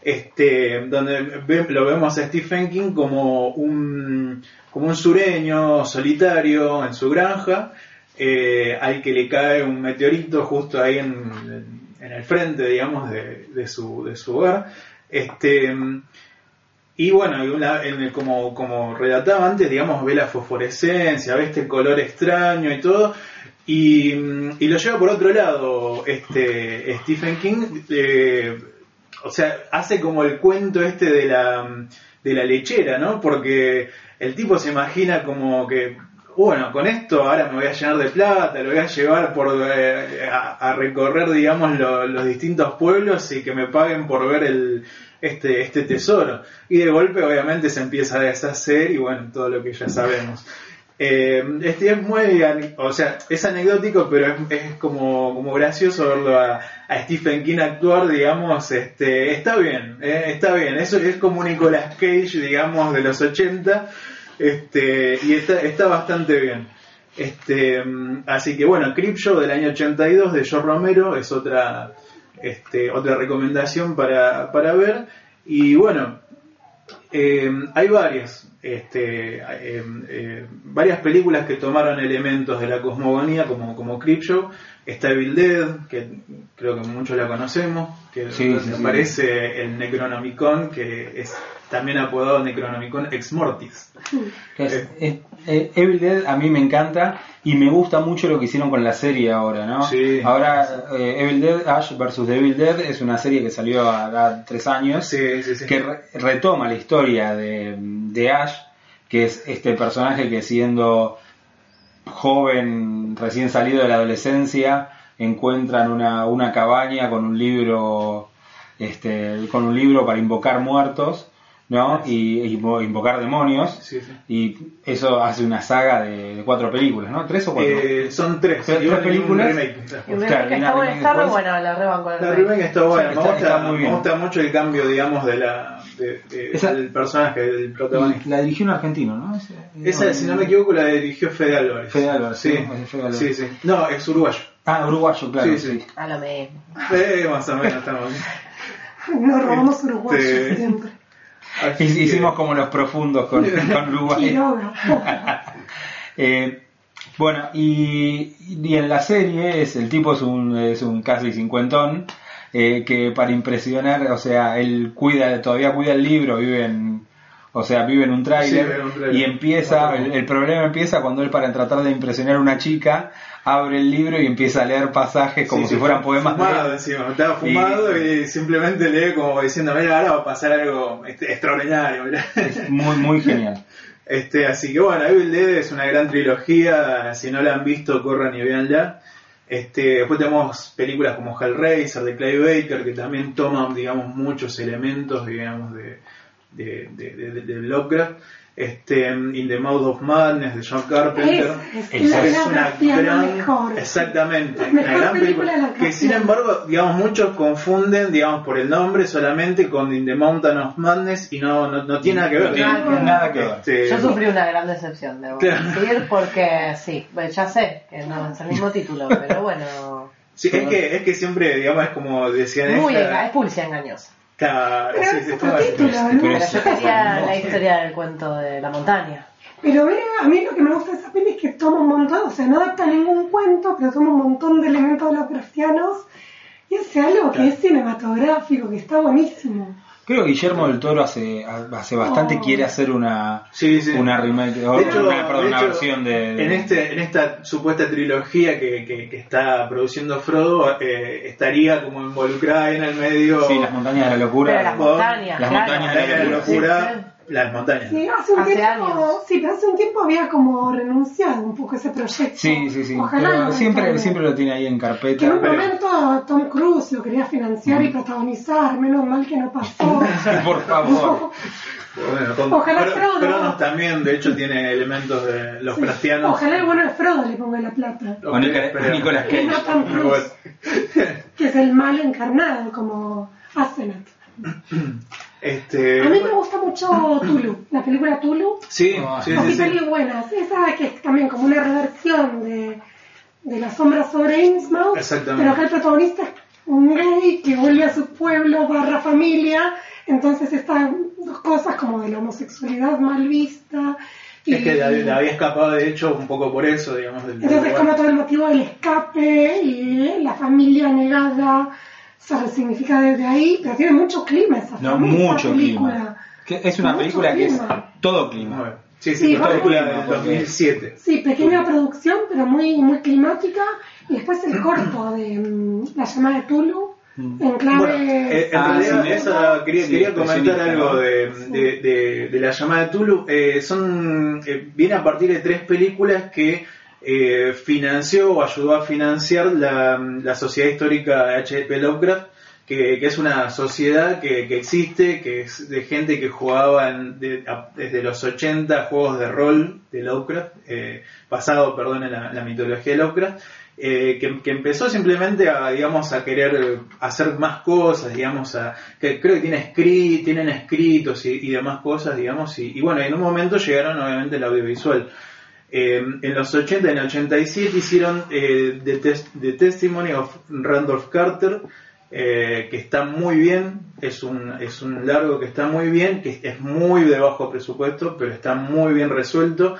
Este, donde lo vemos a Stephen King como un, como un sureño solitario en su granja, eh, al que le cae un meteorito justo ahí en, en el frente, digamos, de, de su, de su hogar. Este, y bueno, en el- como, como relataba antes, digamos, ve la fosforescencia, ve este color extraño y todo. Y, y lo lleva por otro lado, este Stephen King, eh, o sea, hace como el cuento este de la, de la lechera, ¿no? Porque el tipo se imagina como que, bueno, con esto ahora me voy a llenar de plata, lo voy a llevar por eh, a, recorrer, digamos, lo- los distintos pueblos y que me paguen por ver el, este, este tesoro. Y de golpe, obviamente, se empieza a deshacer y bueno, todo lo que ya sabemos. Eh, este es muy, o sea, es anecdótico, pero es, como, como gracioso verlo a, a Stephen King actuar, digamos, este, está bien, eh, está bien, eso es como Nicolas Cage, digamos, de los 80, este, y está, está bastante bien. Este, mm, así que bueno, Creepshow del año 82 de George Romero es otra, este, otra recomendación para, para ver. Y bueno, eh, hay varias, este, eh, eh, varias películas que tomaron elementos de la cosmogonía como, como Creepshow. Está Evil Dead, que creo que muchos la conocemos, que Sí, sí, sí. aparece el Necronomicon, que es también apodado Necronomicon Ex Mortis. Es- Eh. es- Evil Dead a mí me encanta y me gusta mucho lo que hicieron con la serie ahora, ¿no? Sí. Ahora eh, Evil Dead, Ash vs. Evil Dead es una serie que salió a, tres años Sí, sí, sí. que re- retoma la historia de, de Ash, que es este personaje que siendo joven, recién salido de la adolescencia, encuentran una, una cabaña con un libro, este, con un libro para invocar muertos, ¿no? Y, y invo- invocar demonios. Sí, sí. Y eso hace una saga de, de cuatro películas, ¿no? ¿Tres o cuatro? Eh, son tres. Tres- tres películas. un remake una está bueno, remake está re después. buena, la rebanco la remake. está buena, me, gusta, bien. me gusta mucho el cambio, digamos, de la de- de- Esa- del personaje, del protagonista. La dirigió un argentino, ¿no? Ese- Esa, si no me equivoco, la dirigió Fede Álvarez. Fede Álvarez, sí. sí, Fede Álvarez. Sí, sí. No, es uruguayo. Ah, uruguayo, claro. Sí, Sí, sí. A lo mismo. Eh, más o menos estamos bien. [laughs] Nos robamos uruguayos Este- siempre. Así que- Hicimos como los profundos con, [laughs] con Uruguay. [laughs] Eh, bueno, y, y en la serie es el tipo es un, es un casi cincuentón eh, que para impresionar, o sea, él cuida, todavía cuida el libro, vive en, o sea, vive en un tráiler y empieza, el, el problema empieza cuando él para tratar de impresionar a una chica abre el libro y empieza a leer pasajes como Sí, si sí, fueran poemas de Fumado encima, estaba fumado y, simplemente lee como diciendo, mira, ahora va a pasar algo este, extraordinario. mirá". Muy, muy genial. [laughs] Este, así que bueno, Evil Dead es una gran trilogía, si no la han visto, corran y véanla. Este, después tenemos películas como Hellraiser de Clay Baker que también toman, digamos, muchos elementos, digamos, de, de, Lovecraft. Este, In the Mouth of Madness de John Carpenter. Es- es Esa la es una gran, mejor. exactamente, La una mejor gran película. Que sin embargo, digamos, muchos confunden, digamos, por el nombre solamente con In the Mountain of Madness y no, no, no tiene nada que ver. No tiene Nada que nada que ver. Este, Yo sufrí una gran decepción, debo Claro. decir, porque sí, bueno, ya sé que no es el mismo título, pero bueno, Sí, es que, es que siempre, digamos, es como decían muy esta- enga- es publicidad engañosa. Claro, Pero sí, es sí, otro título, ¿no? pero yo quería la historia del cuento de la montaña. Pero ve, a mí lo que me gusta de esa peli es que toma un montón, o sea, no adapta ningún cuento, pero toma un montón de elementos Lovecraftianos y hace algo que es cinematográfico, que está buenísimo. Creo que Guillermo del Toro hace, hace bastante Oh. quiere hacer una, Sí, sí. una remake, De hecho, una, perdón, de una hecho, versión de, de- En, este, en esta supuesta trilogía que, que, que está produciendo Frodo, eh, estaría como involucrada en el medio. Sí, las montañas de la locura. Pero las montañas, las claro. montañas montañas de la locura, Sí, las montañas. Sí, hace un Hace tiempo, años. sí, pero hace un tiempo había como renunciado un poco a ese proyecto. Sí, sí, sí. Ojalá Pero no siempre, retome. siempre lo tiene ahí en Que en carpeta. un pero- momento Tom Cruise lo quería financiar y protagonizar, menos mal que no pasó. [laughs] Por favor. [laughs] Bueno, con Ojalá Cro- Frodo. Cronos también, de hecho, tiene elementos de los Sí. cristianos. Ojalá el bueno de Frodo le ponga la plata. O pero- Nicolas Que Cage. no Tom [laughs] Cruise, que es el mal encarnado, como Asenath. [clears throat] Este, A mí me gusta mucho Tulu, la película Tulu. Sí, Ah, sí, Así sí, sí. pelis buenas. Esa que es también como una reversión de, de La sombra sobre Innsmouth. Exactamente. Pero acá el protagonista es un gay que vuelve a su pueblo barra familia. Entonces estas dos cosas como de la homosexualidad mal vista. Y, Es que la, la había escapado, de hecho, un poco por eso, digamos. del- del entonces lugar. como todo el motivo del escape y la familia negada se resignifica desde ahí. Pero tiene mucho clima esa, No, mucho película. clima. Que es una Mucho película que es clima. todo clima. Sí, sí, Sí, una película del 2007. Sí, pequeña producción, pero muy muy climática. Y después el corto de mm, La llamada de Tulu, en clave... Bueno, eh, en Ah, realidad sí, esa, quería, sí, quería comentar algo ¿no? de, de, de- de la llamada de Tulu. Eh, son, eh, viene a partir de tres películas que eh, financió o ayudó a financiar la, la Sociedad Histórica H.P. Lovecraft, que, que es una sociedad que, que existe, que es de gente que jugaba desde los 80 juegos de rol de Lovecraft, eh, basado, perdón, en la, mitología de Lovecraft, eh, que, que empezó simplemente a, digamos, a querer hacer más cosas, digamos, a, que creo que tiene escri- tienen escritos y, demás cosas, digamos, y bueno, en un momento llegaron obviamente el audiovisual. Eh, en los 80 y en el 87 hicieron eh, The, Tes- The Testimony of Randolph Carter, eh, que está muy bien, es un, es un largo que está muy bien, que es muy de bajo presupuesto, pero está muy bien resuelto.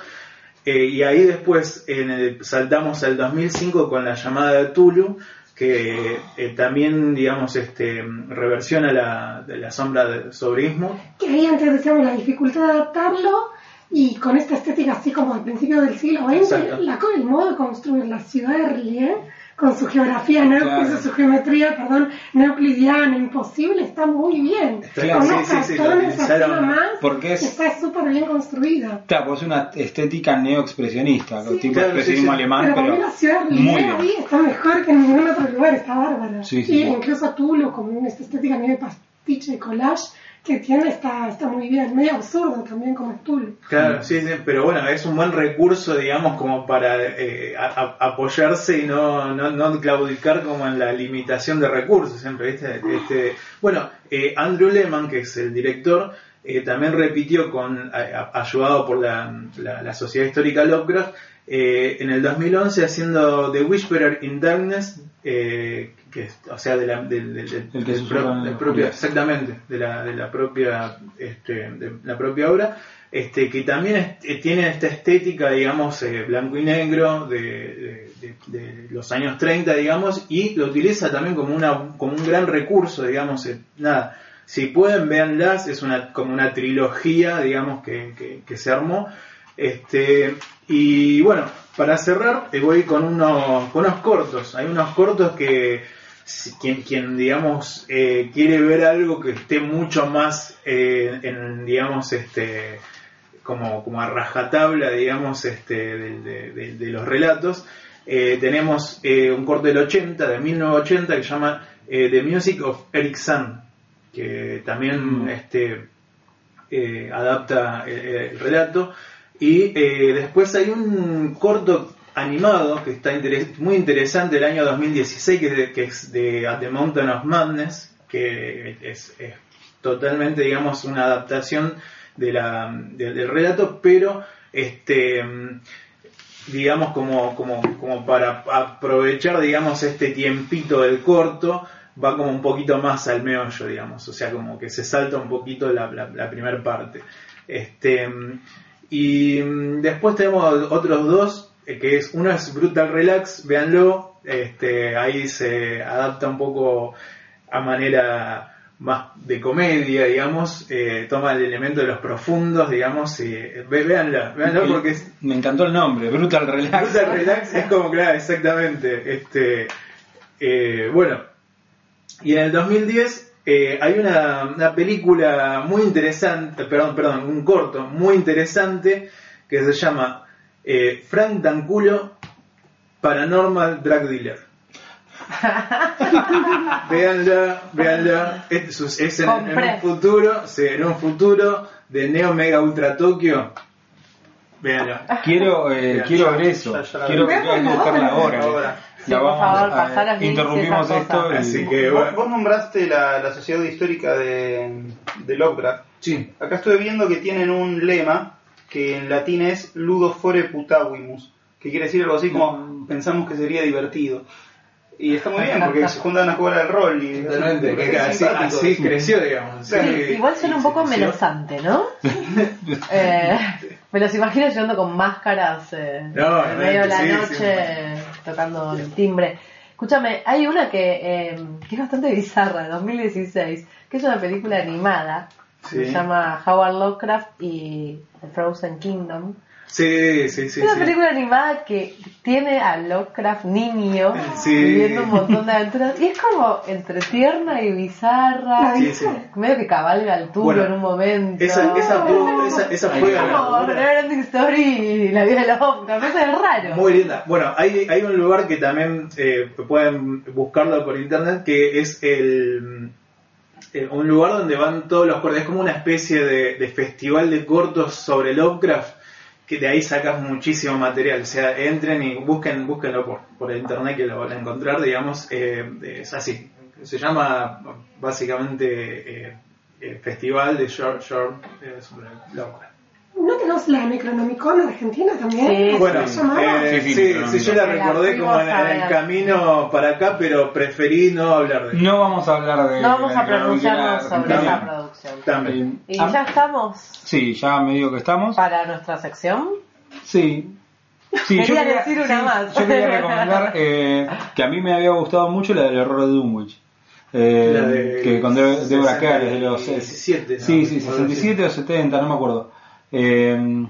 Eh, y ahí después el- saltamos al 2005 con la llamada de Tulu, que también, digamos, este, reversiona la, la sombra de, sobre Innsmouth. Que ahí antes decíamos la dificultad de adaptarlo y con esta estética así como al principio del siglo XX, la, el modo de construir la ciudad de Rie, con su geografía, no, Claro. su geometría, perdón, neoclidiana, imposible, está muy bien. Claro, con sí, unos sí, sí, cartones así utilizaron nomás, porque es- está súper bien construida. Claro, pues es una estética neoexpresionista, Sí. tipo Claro, expresionismo sí, sí. alemán, Pero pero, la ciudad de muy bien. ahí está mejor que en ningún otro lugar, está bárbara. Sí, sí, y sí. incluso Tulo, con esta estética medio de pastiche collage que tiene, está, está muy bien, medio absurdo también como es Tulo. Claro, sí, sí, pero bueno, es un buen recurso, digamos, como para eh, a- apoyarse y no, no, no claudicar como en la limitación de recursos, siempre, ¿viste? Este, bueno, eh, Andrew Lehman, que es el director, eh, también repitió, con a- a- ayudado por la, la- la Sociedad Histórica Lovecraft, eh, en el 2011 haciendo The Whisperer in Darkness, eh, que es, o sea, de la, El que del susurra pro- del propio, exactamente, de la, de la propia, este, de la propia obra, este, que también es- tiene esta estética, digamos, eh, blanco y negro de, de- de- de los años 30, digamos, y lo utiliza también como, una, como un gran recurso, digamos, nada. Si pueden, véanlas, es una, como una trilogía, digamos, que, que- se armó. Este, y bueno, para cerrar, eh, voy con unos, con unos cortos. Hay unos cortos que quien, quien digamos, eh, quiere ver algo que esté mucho más eh, en, digamos, este, como, como a rajatabla, digamos, este, de, los relatos, tenemos un corto del 80, de 1980, que se llama The Music of Eric Sun, que también este, eh, adapta eh, el relato. Y eh, después hay un corto animado que está muy interesante del año 2016, que es de, At the Mountain of Madness, que es, totalmente, digamos, una adaptación del relato, pero este digamos como, como, como para aprovechar digamos este tiempito del corto va como un poquito más al meollo digamos o sea como que se salta un poquito la, la, la primera parte este y mm, después tenemos otros dos eh, que es uno es Brutal Relax véanlo este ahí se adapta un poco a manera más de comedia, digamos, eh, toma el elemento de los profundos, digamos, y eh, ve- El- porque es, Me encantó el nombre, Brutal Relax. Brutal Relax es como, claro, exactamente. Este, eh, bueno, y en el 2010 eh, hay una, una película muy interesante, perdón, perdón, un corto muy interesante que se llama eh, Frank Danculo Paranormal Drug Dealer. [laughs] Véanla, véanla. Es, en, un futuro, sí, en un futuro de Neo Mega Ultra Tokio. Véanla. Quiero, eh, quiero ver eso. Ya, ya la quiero buscarla ahora. Ahora. Sí, por favor, links y interrumpimos esto. cosas. y- Así que Vos, bueno. vos nombraste la, la Sociedad Histórica de, de Lovecraft. Sí. Acá estuve viendo que tienen un lema que en latín es Ludo fore putavimus, que quiere decir algo así como pensamos que sería divertido. Y está muy bien porque se juntan a jugar al rol y Totalmente, es que así, creció, digamos. Sí, igual suena un poco amenazante, ¿no? [laughs] Eh, me los imagino llegando con máscaras eh, No, en medio de la sí, noche tocando el timbre. Escúchame, hay una que, eh, que es bastante bizarra, de 2016, que es una película animada, Sí. se llama Howard Lovecraft y The Frozen Kingdom. Sí, sí, sí. es una sí. película animada que tiene a Lovecraft niño Sí. viviendo un montón de aventuras y es como entre tierna y bizarra, Sí, sí. medio que cabalga al Bueno, en un momento. Esa, esa, esa, esa fue Es como la Never Ending Story y la vida de Lovecraft, eso es raro. Muy linda. Bueno, hay, hay un lugar que también eh, pueden buscarlo por internet que es el eh, un lugar donde van todos los cortos. Es como una especie de, de festival de cortos sobre Lovecraft que de ahí sacas muchísimo material. O sea, entren y busquen, búsquenlo por, por internet que lo van a encontrar, digamos. eh, es así. Se llama básicamente eh, eh, Festival de Short Short eh, sobre. ¿No tenemos la Necronomicon Argentina también? Sí. ¿Así Bueno, eh, Sí, sí, sí, yo la recordé como en, en el camino para acá, pero preferí no hablar de No vamos a hablar de. No vamos a pronunciarnos sobre también. esa producción. También. Y Ah, ya estamos Sí, ya medio que estamos. para nuestra sección. Sí. Sí, Quería decir una más. Yo quería recomendar eh, que a mí me había gustado mucho la del error de Dunwich. Eh, La de que con Kerr es de los 67, ¿no? Sí, sí, Algo 67 o 70, no me acuerdo. Eh,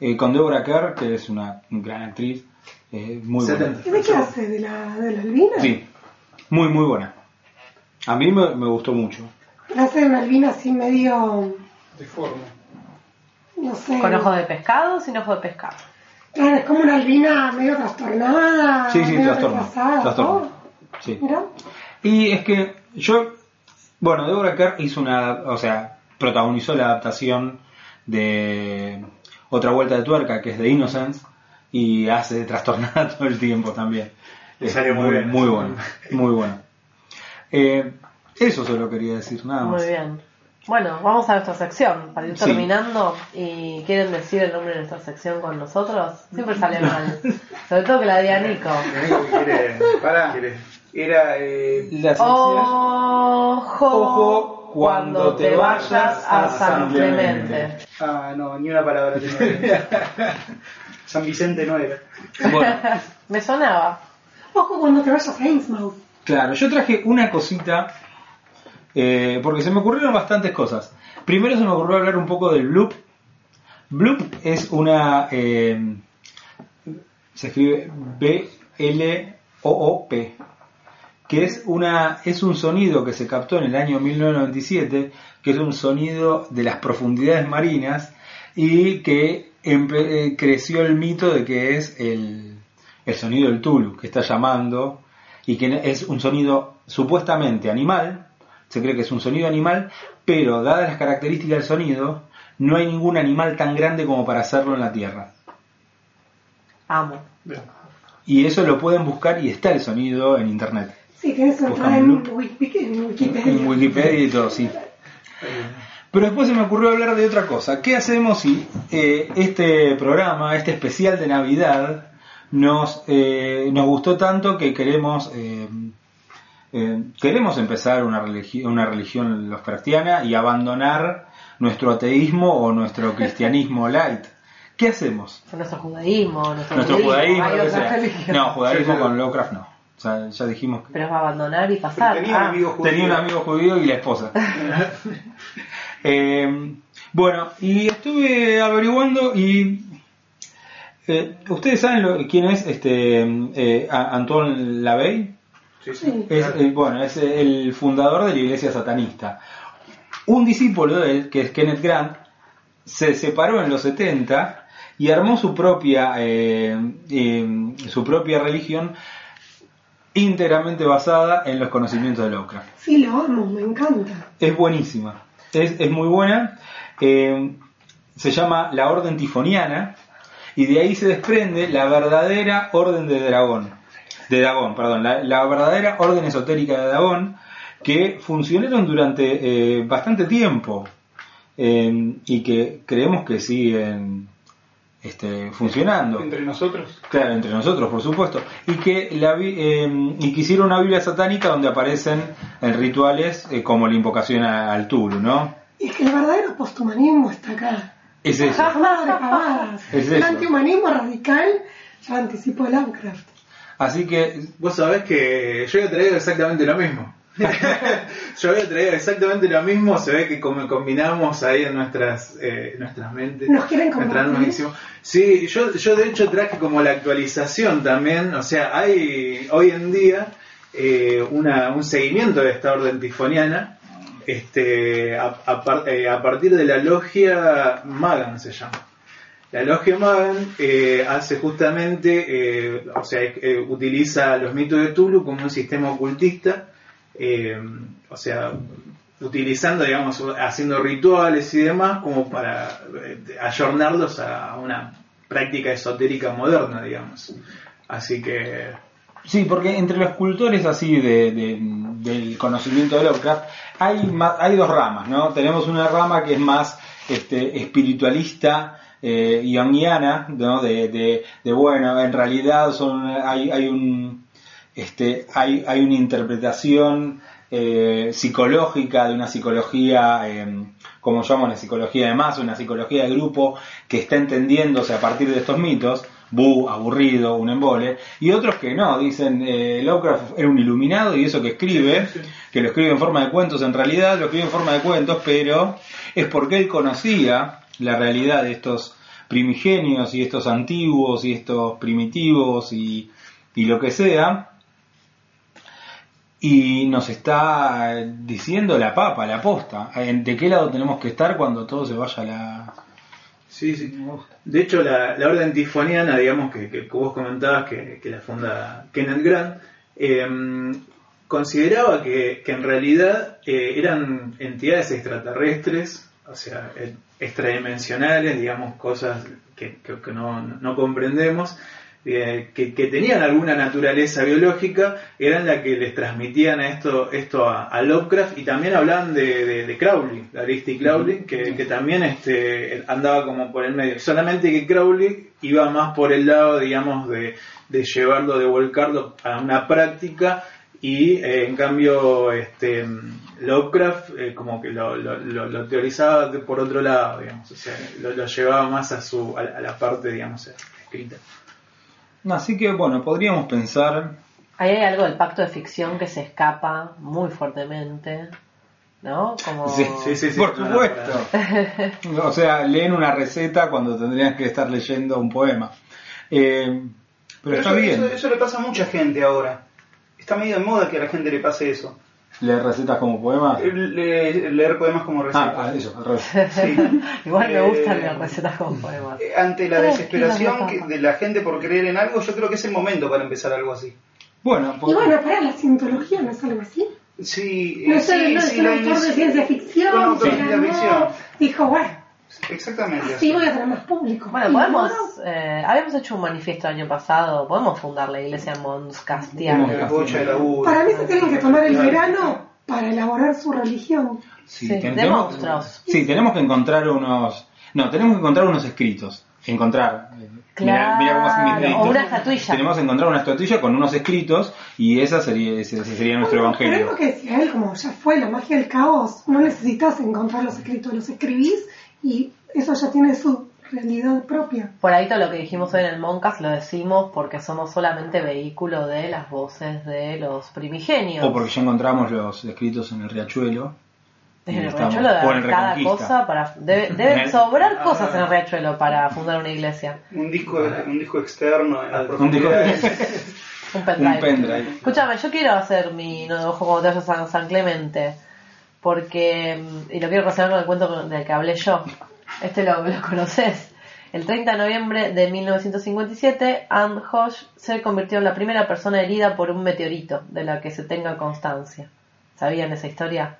eh, con Deborah Kerr, que es una gran actriz, eh, muy buena. 70. ¿Y de qué hace? ¿De la, de la albina? Sí, muy, muy buena. A mí me, me gustó mucho. Hace una albina así medio, De forma. no sé. ¿Con ojos de pescado o sin ojos de pescado? Claro, es como una albina medio trastornada. Sí, sí, medio trastorno. ¿no? Sí. Mira. Y es que yo, bueno, Deborah Kerr hizo una, o sea, protagonizó la adaptación de Otra Vuelta de Tuerca, que es de Innocence, y hace de trastornada [laughs] todo el tiempo también. Le Es salió muy bien. Muy bueno, muy bueno. Eh, eso solo quería decir, nada más. Muy bien. Bueno, vamos a nuestra sección para ir Sí. terminando. ¿Y quieren decir el nombre de nuestra sección con nosotros? Siempre sale mal. [laughs] Sobre todo que la diga Nico. Quiere- Pará. quiere- Era. Eh, La sección- Ojo, Ojo cuando te vayas a San Clemente. ah, no, ni una palabra. [laughs] San Vicente no era. Bueno, [laughs] Me sonaba. Ojo cuando te vayas a Innsmouth. Claro, yo traje una cosita, eh, porque se me ocurrieron bastantes cosas. Primero se me ocurrió hablar un poco del bloop. Bloop es una... eh, se escribe B-L-O-O-P, que es, una, es un sonido que se captó en el año 1997, que es un sonido de las profundidades marinas y que empe- eh, creció el mito de que es el, el sonido del Tulu que está llamando y que es un sonido supuestamente animal, se cree que es un sonido animal, pero dadas las características del sonido, no hay ningún animal tan grande como para hacerlo en la Tierra. Amo. Y eso lo pueden buscar y está el sonido en internet. Sí, tienes que entrar en Wiki- en Wikipedia. En Wikipedia y todo, sí. Pero después se me ocurrió hablar de otra cosa. ¿Qué hacemos si eh, este programa, este especial de Navidad, nos, eh, nos gustó tanto que queremos eh, eh, queremos empezar una religión, una religión lovecraftiana y abandonar nuestro ateísmo o nuestro cristianismo light? ¿Qué hacemos? Nuestro judaísmo, nuestro, Nuestro judaísmo, hay lo que otras sea. religiones. No, judaísmo Sí, sí. con Lovecraft no. O sea, ya dijimos que Pero es abandonar y pasar. Tenía un Ah, amigo judío. tenía un amigo judío y la esposa. [laughs] Eh, bueno, y estuve averiguando y eh, ustedes saben lo- quién es este eh, A- Antoine Lavey. Sí, Sí. Es, eh, bueno, es el fundador de la iglesia satanista. Un discípulo de él, que es Kenneth Grant, se separó en los 70 y armó su propia, eh, eh, su propia religión íntegramente basada en los conocimientos de Lovecraft. Sí, lo amo, me encanta. Es buenísima, es, es muy buena. Eh, se llama la Orden Tifoniana y de ahí se desprende la verdadera Orden de Dragón. De Dragón, perdón, la, la verdadera Orden Esotérica de Dragón que funcionaron durante eh, bastante tiempo eh, y que creemos que siguen este, funcionando. Entre nosotros. Claro, entre nosotros, por supuesto. Y que, la, vi- eh, y que hicieron una Biblia satánica donde aparecen en rituales eh, como la invocación a- al Tulu, ¿no? Y es que el verdadero posthumanismo está acá. Es eso. Es el antihumanismo radical ya anticipó Lovecraft. Así que, Vos sabés que yo había traído exactamente lo mismo. Yo había traído exactamente lo mismo, se ve que como combinamos ahí en nuestras eh, nuestras mentes. ¿Nos quieren hicimos- Sí, yo, yo de hecho traje como la actualización también, o sea, hay hoy en día eh, una, un seguimiento de esta orden tifoniana este, a, a par- eh, a partir de la logia Magan se llama. La logia Magan eh, hace justamente, eh, o sea, eh, utiliza los mitos de Tulu como un sistema ocultista, eh, o sea, utilizando, digamos, haciendo rituales y demás como para eh, ayornarlos a una práctica esotérica moderna, digamos. Así que, sí, porque entre los cultores así de, de- del conocimiento de Lovecraft hay, ma- hay dos ramas, ¿no? Tenemos una rama que es más este, espiritualista, eh, ¿no? De, de, de, bueno, en realidad son, hay, hay un, este, hay, hay una interpretación eh, psicológica de una psicología, eh, como llamamos la psicología de masa, una psicología de grupo que está entendiéndose a partir de estos mitos, bu, aburrido, un embole, y otros que no, dicen eh, Lovecraft era un iluminado y eso que escribe, que lo escribe en forma de cuentos, en realidad lo escribe en forma de cuentos, pero es porque él conocía la realidad de estos primigenios y estos antiguos y estos primitivos y, y lo que sea, y nos está diciendo la papa, la posta, de qué lado tenemos que estar cuando todo se vaya a la... sí, sí. De hecho, la, orden tifoniana, digamos, que, que vos comentabas que, la funda Kenneth Grant, eh, consideraba que, en realidad eh, eran entidades extraterrestres, o sea, eh, extradimensionales, digamos, cosas que, que- que no, no comprendemos, eh, que, que tenían alguna naturaleza biológica, eran las que les transmitían esto, esto a, a Lovecraft y también hablaban de, de, de Crowley, de Aleister Crowley, que, que también este, andaba como por el medio. Solamente que Crowley iba más por el lado, digamos, de, de llevarlo, de volcarlo a una práctica y eh, en cambio este Lovecraft eh, como que lo, lo, lo- lo teorizaba por otro lado, digamos, o sea, lo, lo llevaba más a su a, a la parte, digamos, escrita. Así que bueno, podríamos pensar Ahí hay algo del pacto de ficción que se escapa muy fuertemente, ¿no? Como... Sí, Sí, sí, sí. Por No, no, supuesto. O sea, leen una receta cuando tendrían que estar leyendo un poema. Eh, pero está eso, bien. Eso, eso le pasa a mucha gente ahora. Está medio de moda que a la gente le pase eso. Leer recetas como poemas. Le- leer poemas como Ah, recetas. ah, eso, al revés. Sí. [laughs] Igual me Eh, gustan las recetas con poemas. Eh, Ante la desesperación que- de la gente por creer en algo, yo creo que es el momento para empezar algo así. Bueno, Y pues- bueno, para la cientología no es algo así. Sí, No eh, es, sí, no es sí, un lo autor de ciencia ficción. Un autor de se ciencia ganó, ficción. Dijo, bueno, Exactamente. así así. voy a tener más público. Bueno, podemos. eh, habíamos hecho un manifiesto el año pasado. Podemos fundar la iglesia Monscastiana. Mons- U. Para mí se tienen que tomar el verano para elaborar su religión. Sí, ten- de tenemos- monstruos. Sí, tenemos que encontrar unos. No, tenemos que encontrar unos escritos. Encontrar. Mirá, mirá cómo hacen mis Claro, deditos. o una estatuilla. Tenemos que encontrar una estatuilla con unos escritos y esa sería, ese, ese sería nuestro Bueno, Pero es evangelio. lo que decía él, como ya fue la magia del caos, no necesitas encontrar los escritos, los escribís y eso ya tiene su realidad propia. Por ahí todo lo que dijimos hoy en el Moncast lo decimos porque somos solamente vehículo de las voces de los primigenios. O porque ya encontramos los escritos en el riachuelo. En el estamos- riachuelo de el cada cosa para debe- deben En- [laughs] sobrar cosas en el riachuelo para fundar una iglesia. Un disco, un disco externo en las Un disco-. [laughs] Un pendrive. Un pendrive. Escúchame, yo quiero hacer mi no de ojo cuando te vayas a San, San Clemente. Porque, y lo quiero relacionar con el cuento del que hablé yo. Este lo, lo conoces. El 30 de noviembre de 1957, Anne Hosh se convirtió en la primera persona herida por un meteorito de la que se tenga constancia. ¿Sabían esa historia?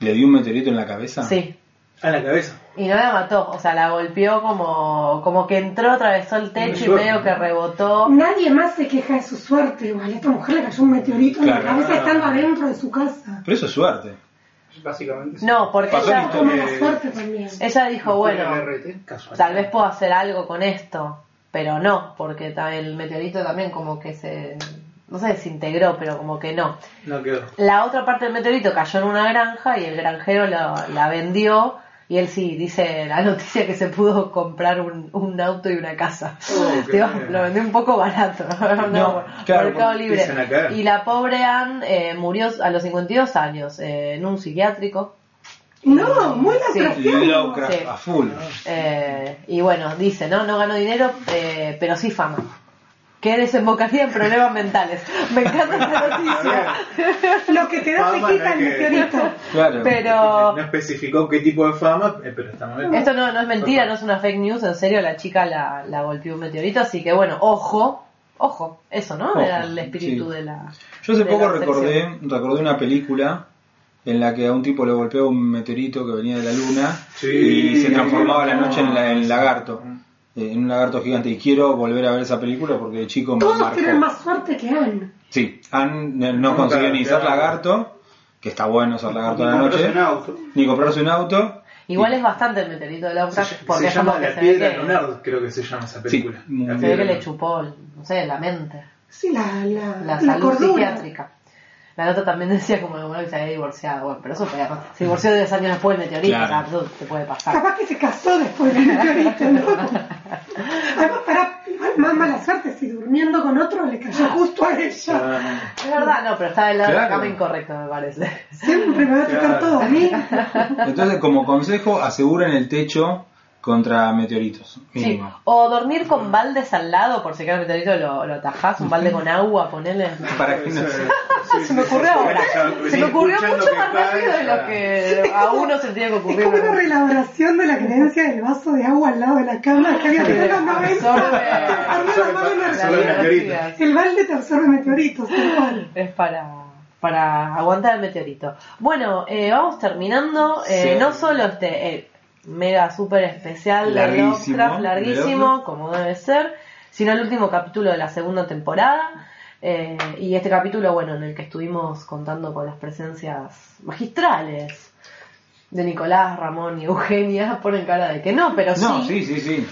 ¿Le dio un meteorito en la cabeza? Sí. A la cabeza. Y no la mató, o sea, la golpeó como, como que entró, atravesó el techo y medio que rebotó. Nadie más se queja de su suerte, igual. A esta mujer le cayó un meteorito en Claro. la cabeza estando adentro de su casa. Pero eso es suerte. Básicamente. No, porque ella, Como la suerte también. ella dijo, bueno, tal vez puedo hacer algo con esto, pero no, porque el meteorito también como que se, no se desintegró, pero como que no. No quedó. La otra parte del meteorito cayó en una granja y el granjero la, la vendió y él sí, dice la noticia que se pudo comprar un, un auto y una casa. Oh, [laughs] Digo, lo vendió un poco barato, [laughs] no, No, por claro, Mercado Libre. Y la pobre Anne eh, murió a los 52 años eh, en un psiquiátrico. No, muy Sí. Sí. a full. Eh, y bueno, dice, ¿no? No ganó dinero, eh, pero sí fama. Que desembocaría en problemas mentales. Me encanta esta noticia. Lo que te da te quita no el que- meteorito. Claro. Pero No especificó qué tipo de fama, eh, pero está bien. esto no, no es mentira, no es una fake news. En serio, la chica la, la golpeó un meteorito. Así que bueno, ojo, ojo. Eso, ¿no? Ojo, Era el espíritu sí. de la. Yo hace poco la recordé, sección. recordé una película en la que a un tipo le golpeó un meteorito que venía de la luna Sí. y se transformaba a la noche en, la- en lagarto, eh, en un lagarto gigante. Y quiero volver a ver esa película porque de chico me Todos marcó. tienen más suerte que Anne. Sí, Ann no, no Nunca, consiguió ni ser lagarto, que está bueno ser lagarto a la Comprarse noche, un auto. ni comprarse un auto. Igual es bastante el meteorito de Lovecraft Se, porque se es llama La se Piedra Lunar, creo que se llama esa película. Sí, se ve que le chupó, no sé, la mente. Sí, la, la, la la salud cordura. psiquiátrica. La nota también [laughs] decía como bueno, que se había divorciado. Bueno, pero eso podía pasar. Se divorció 10 años después del meteorito, Claro. o sea, eso te puede pasar. Capaz que se casó después del meteorito, ¿no? [laughs] Además, para igual más mala suerte si durmiendo con otro le cayó justo a ella. Es verdad, no, pero está del lado de la Claro. cama incorrecto, me parece. Siempre me va a tocar Claro. todo a mí. [laughs] Entonces, como consejo, aseguren el techo contra meteoritos, Sí. O dormir con baldes al lado, por si el meteorito lo, lo atajás, un balde con agua, ponele. Para que no se- sí, Se me ocurrió ahora. Se me ocurrió mucho más rápido de lo que a uno se tiene que Es ocurrir. como una reelaboración de la creencia del vaso de agua al lado de la cama que había que en los 90. Absorbe- Absorbe la mano La Absorbe energía. meteoritos. energía. El balde te absorbe meteoritos, es para, para aguantar el meteorito. Bueno, eh, vamos terminando. Eh, Sí. No solo este eh, mega super especial de Larguísimo, Lovecraft, de larguísimo, Lovecraft. como debe ser, sino el último capítulo de la segunda temporada. Eh, y este capítulo, bueno, en el que estuvimos contando con las presencias magistrales de Nicolás, Ramón y Eugenia, [laughs] ponen cara de que no, pero No, sí, sí, sí.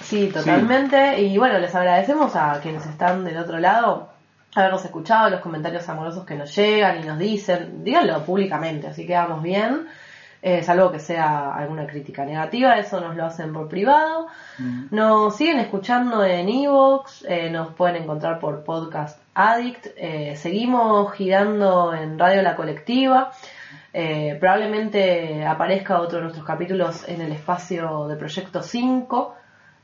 Sí, totalmente. Y bueno, les agradecemos a quienes están del otro lado habernos escuchado, los comentarios amorosos que nos llegan y nos dicen. Díganlo públicamente, así quedamos bien. Eh, salvo que sea alguna crítica negativa, eso nos lo hacen por privado. Nos siguen escuchando en Evox, eh, nos pueden encontrar por Podcast Addict. eh, seguimos girando en Radio La Colectiva. Eh, probablemente aparezca otro de nuestros capítulos en el espacio de Proyecto 5.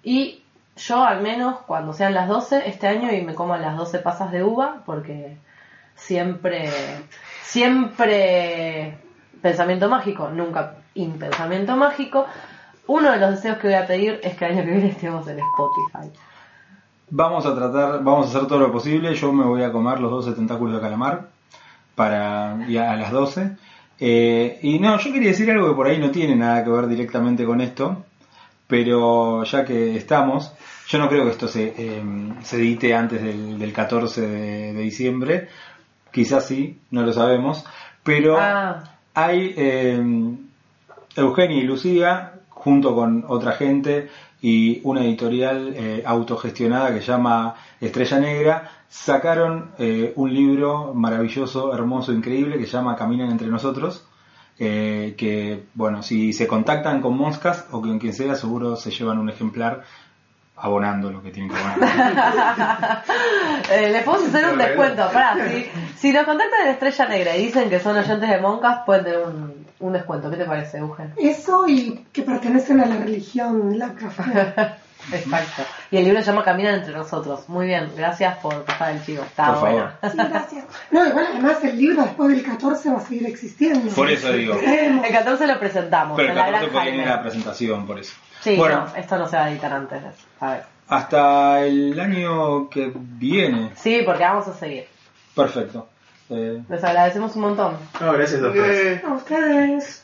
Y yo, al menos, cuando sean las 12 este año y me coman las 12 pasas de uva, porque siempre siempre pensamiento mágico, nunca impensamiento mágico. Uno de los deseos que voy a pedir es que el año que viene estemos en Spotify. Vamos a tratar, vamos a hacer todo lo posible. Yo me voy a comer los 12 tentáculos de calamar para y a, a las 12. Eh, y no, yo quería decir algo que por ahí no tiene nada que ver directamente con esto, pero ya que estamos, yo no creo que esto se, eh, se edite antes del, del 14 de, de diciembre. Quizás sí, no lo sabemos. Pero Ah. Hay eh, Eugenia y Lucía, junto con otra gente y una editorial eh, autogestionada que llama Estrella Negra, sacaron eh, un libro maravilloso, hermoso, increíble que se llama Caminan entre nosotros. eh, que, bueno, si se contactan con Monscas o con quien sea, seguro se llevan un ejemplar abonando lo que tienen que abonar. [laughs] Eh, les podemos hacer un descuento. Pará, si, si nos contactan en Estrella Negra y dicen que son oyentes de Moncas, pueden tener un, un descuento. ¿Qué te parece, Eugen? Eso y que pertenecen a la religión Lovecraft. [laughs] Exacto. [laughs] Y el libro se llama Caminan entre nosotros. Muy bien, gracias por pasar el chivo. Está Por bueno. Sí, gracias. No, igual además el libro después del 14 va a seguir existiendo. Por eso digo. El 14 lo presentamos. Pero el la 14 Gran puede ir a la presentación, por eso. Sí, bueno, no, esto no se va a editar antes. A ver. hasta el año que viene. Sí, porque vamos a seguir. Perfecto. Eh, Les agradecemos un montón. No, gracias a ustedes. A ustedes.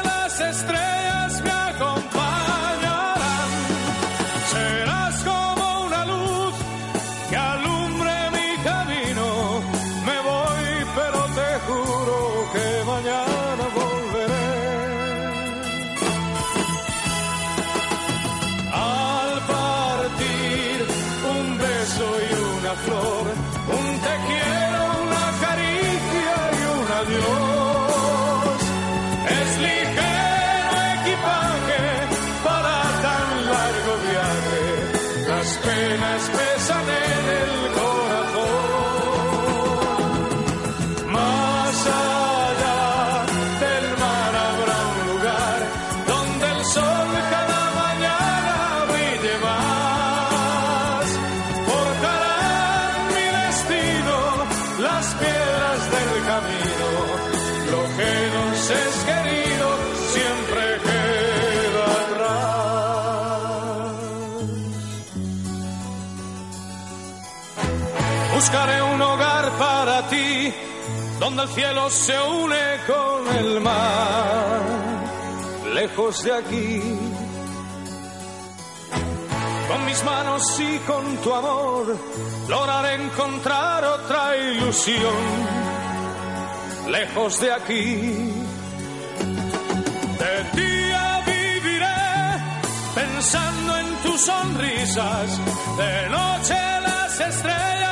donde el cielo se une con el mar, lejos de aquí. Con mis manos y con tu amor, lograré encontrar otra ilusión, lejos de aquí. De día viviré pensando en tus sonrisas, de noche las estrellas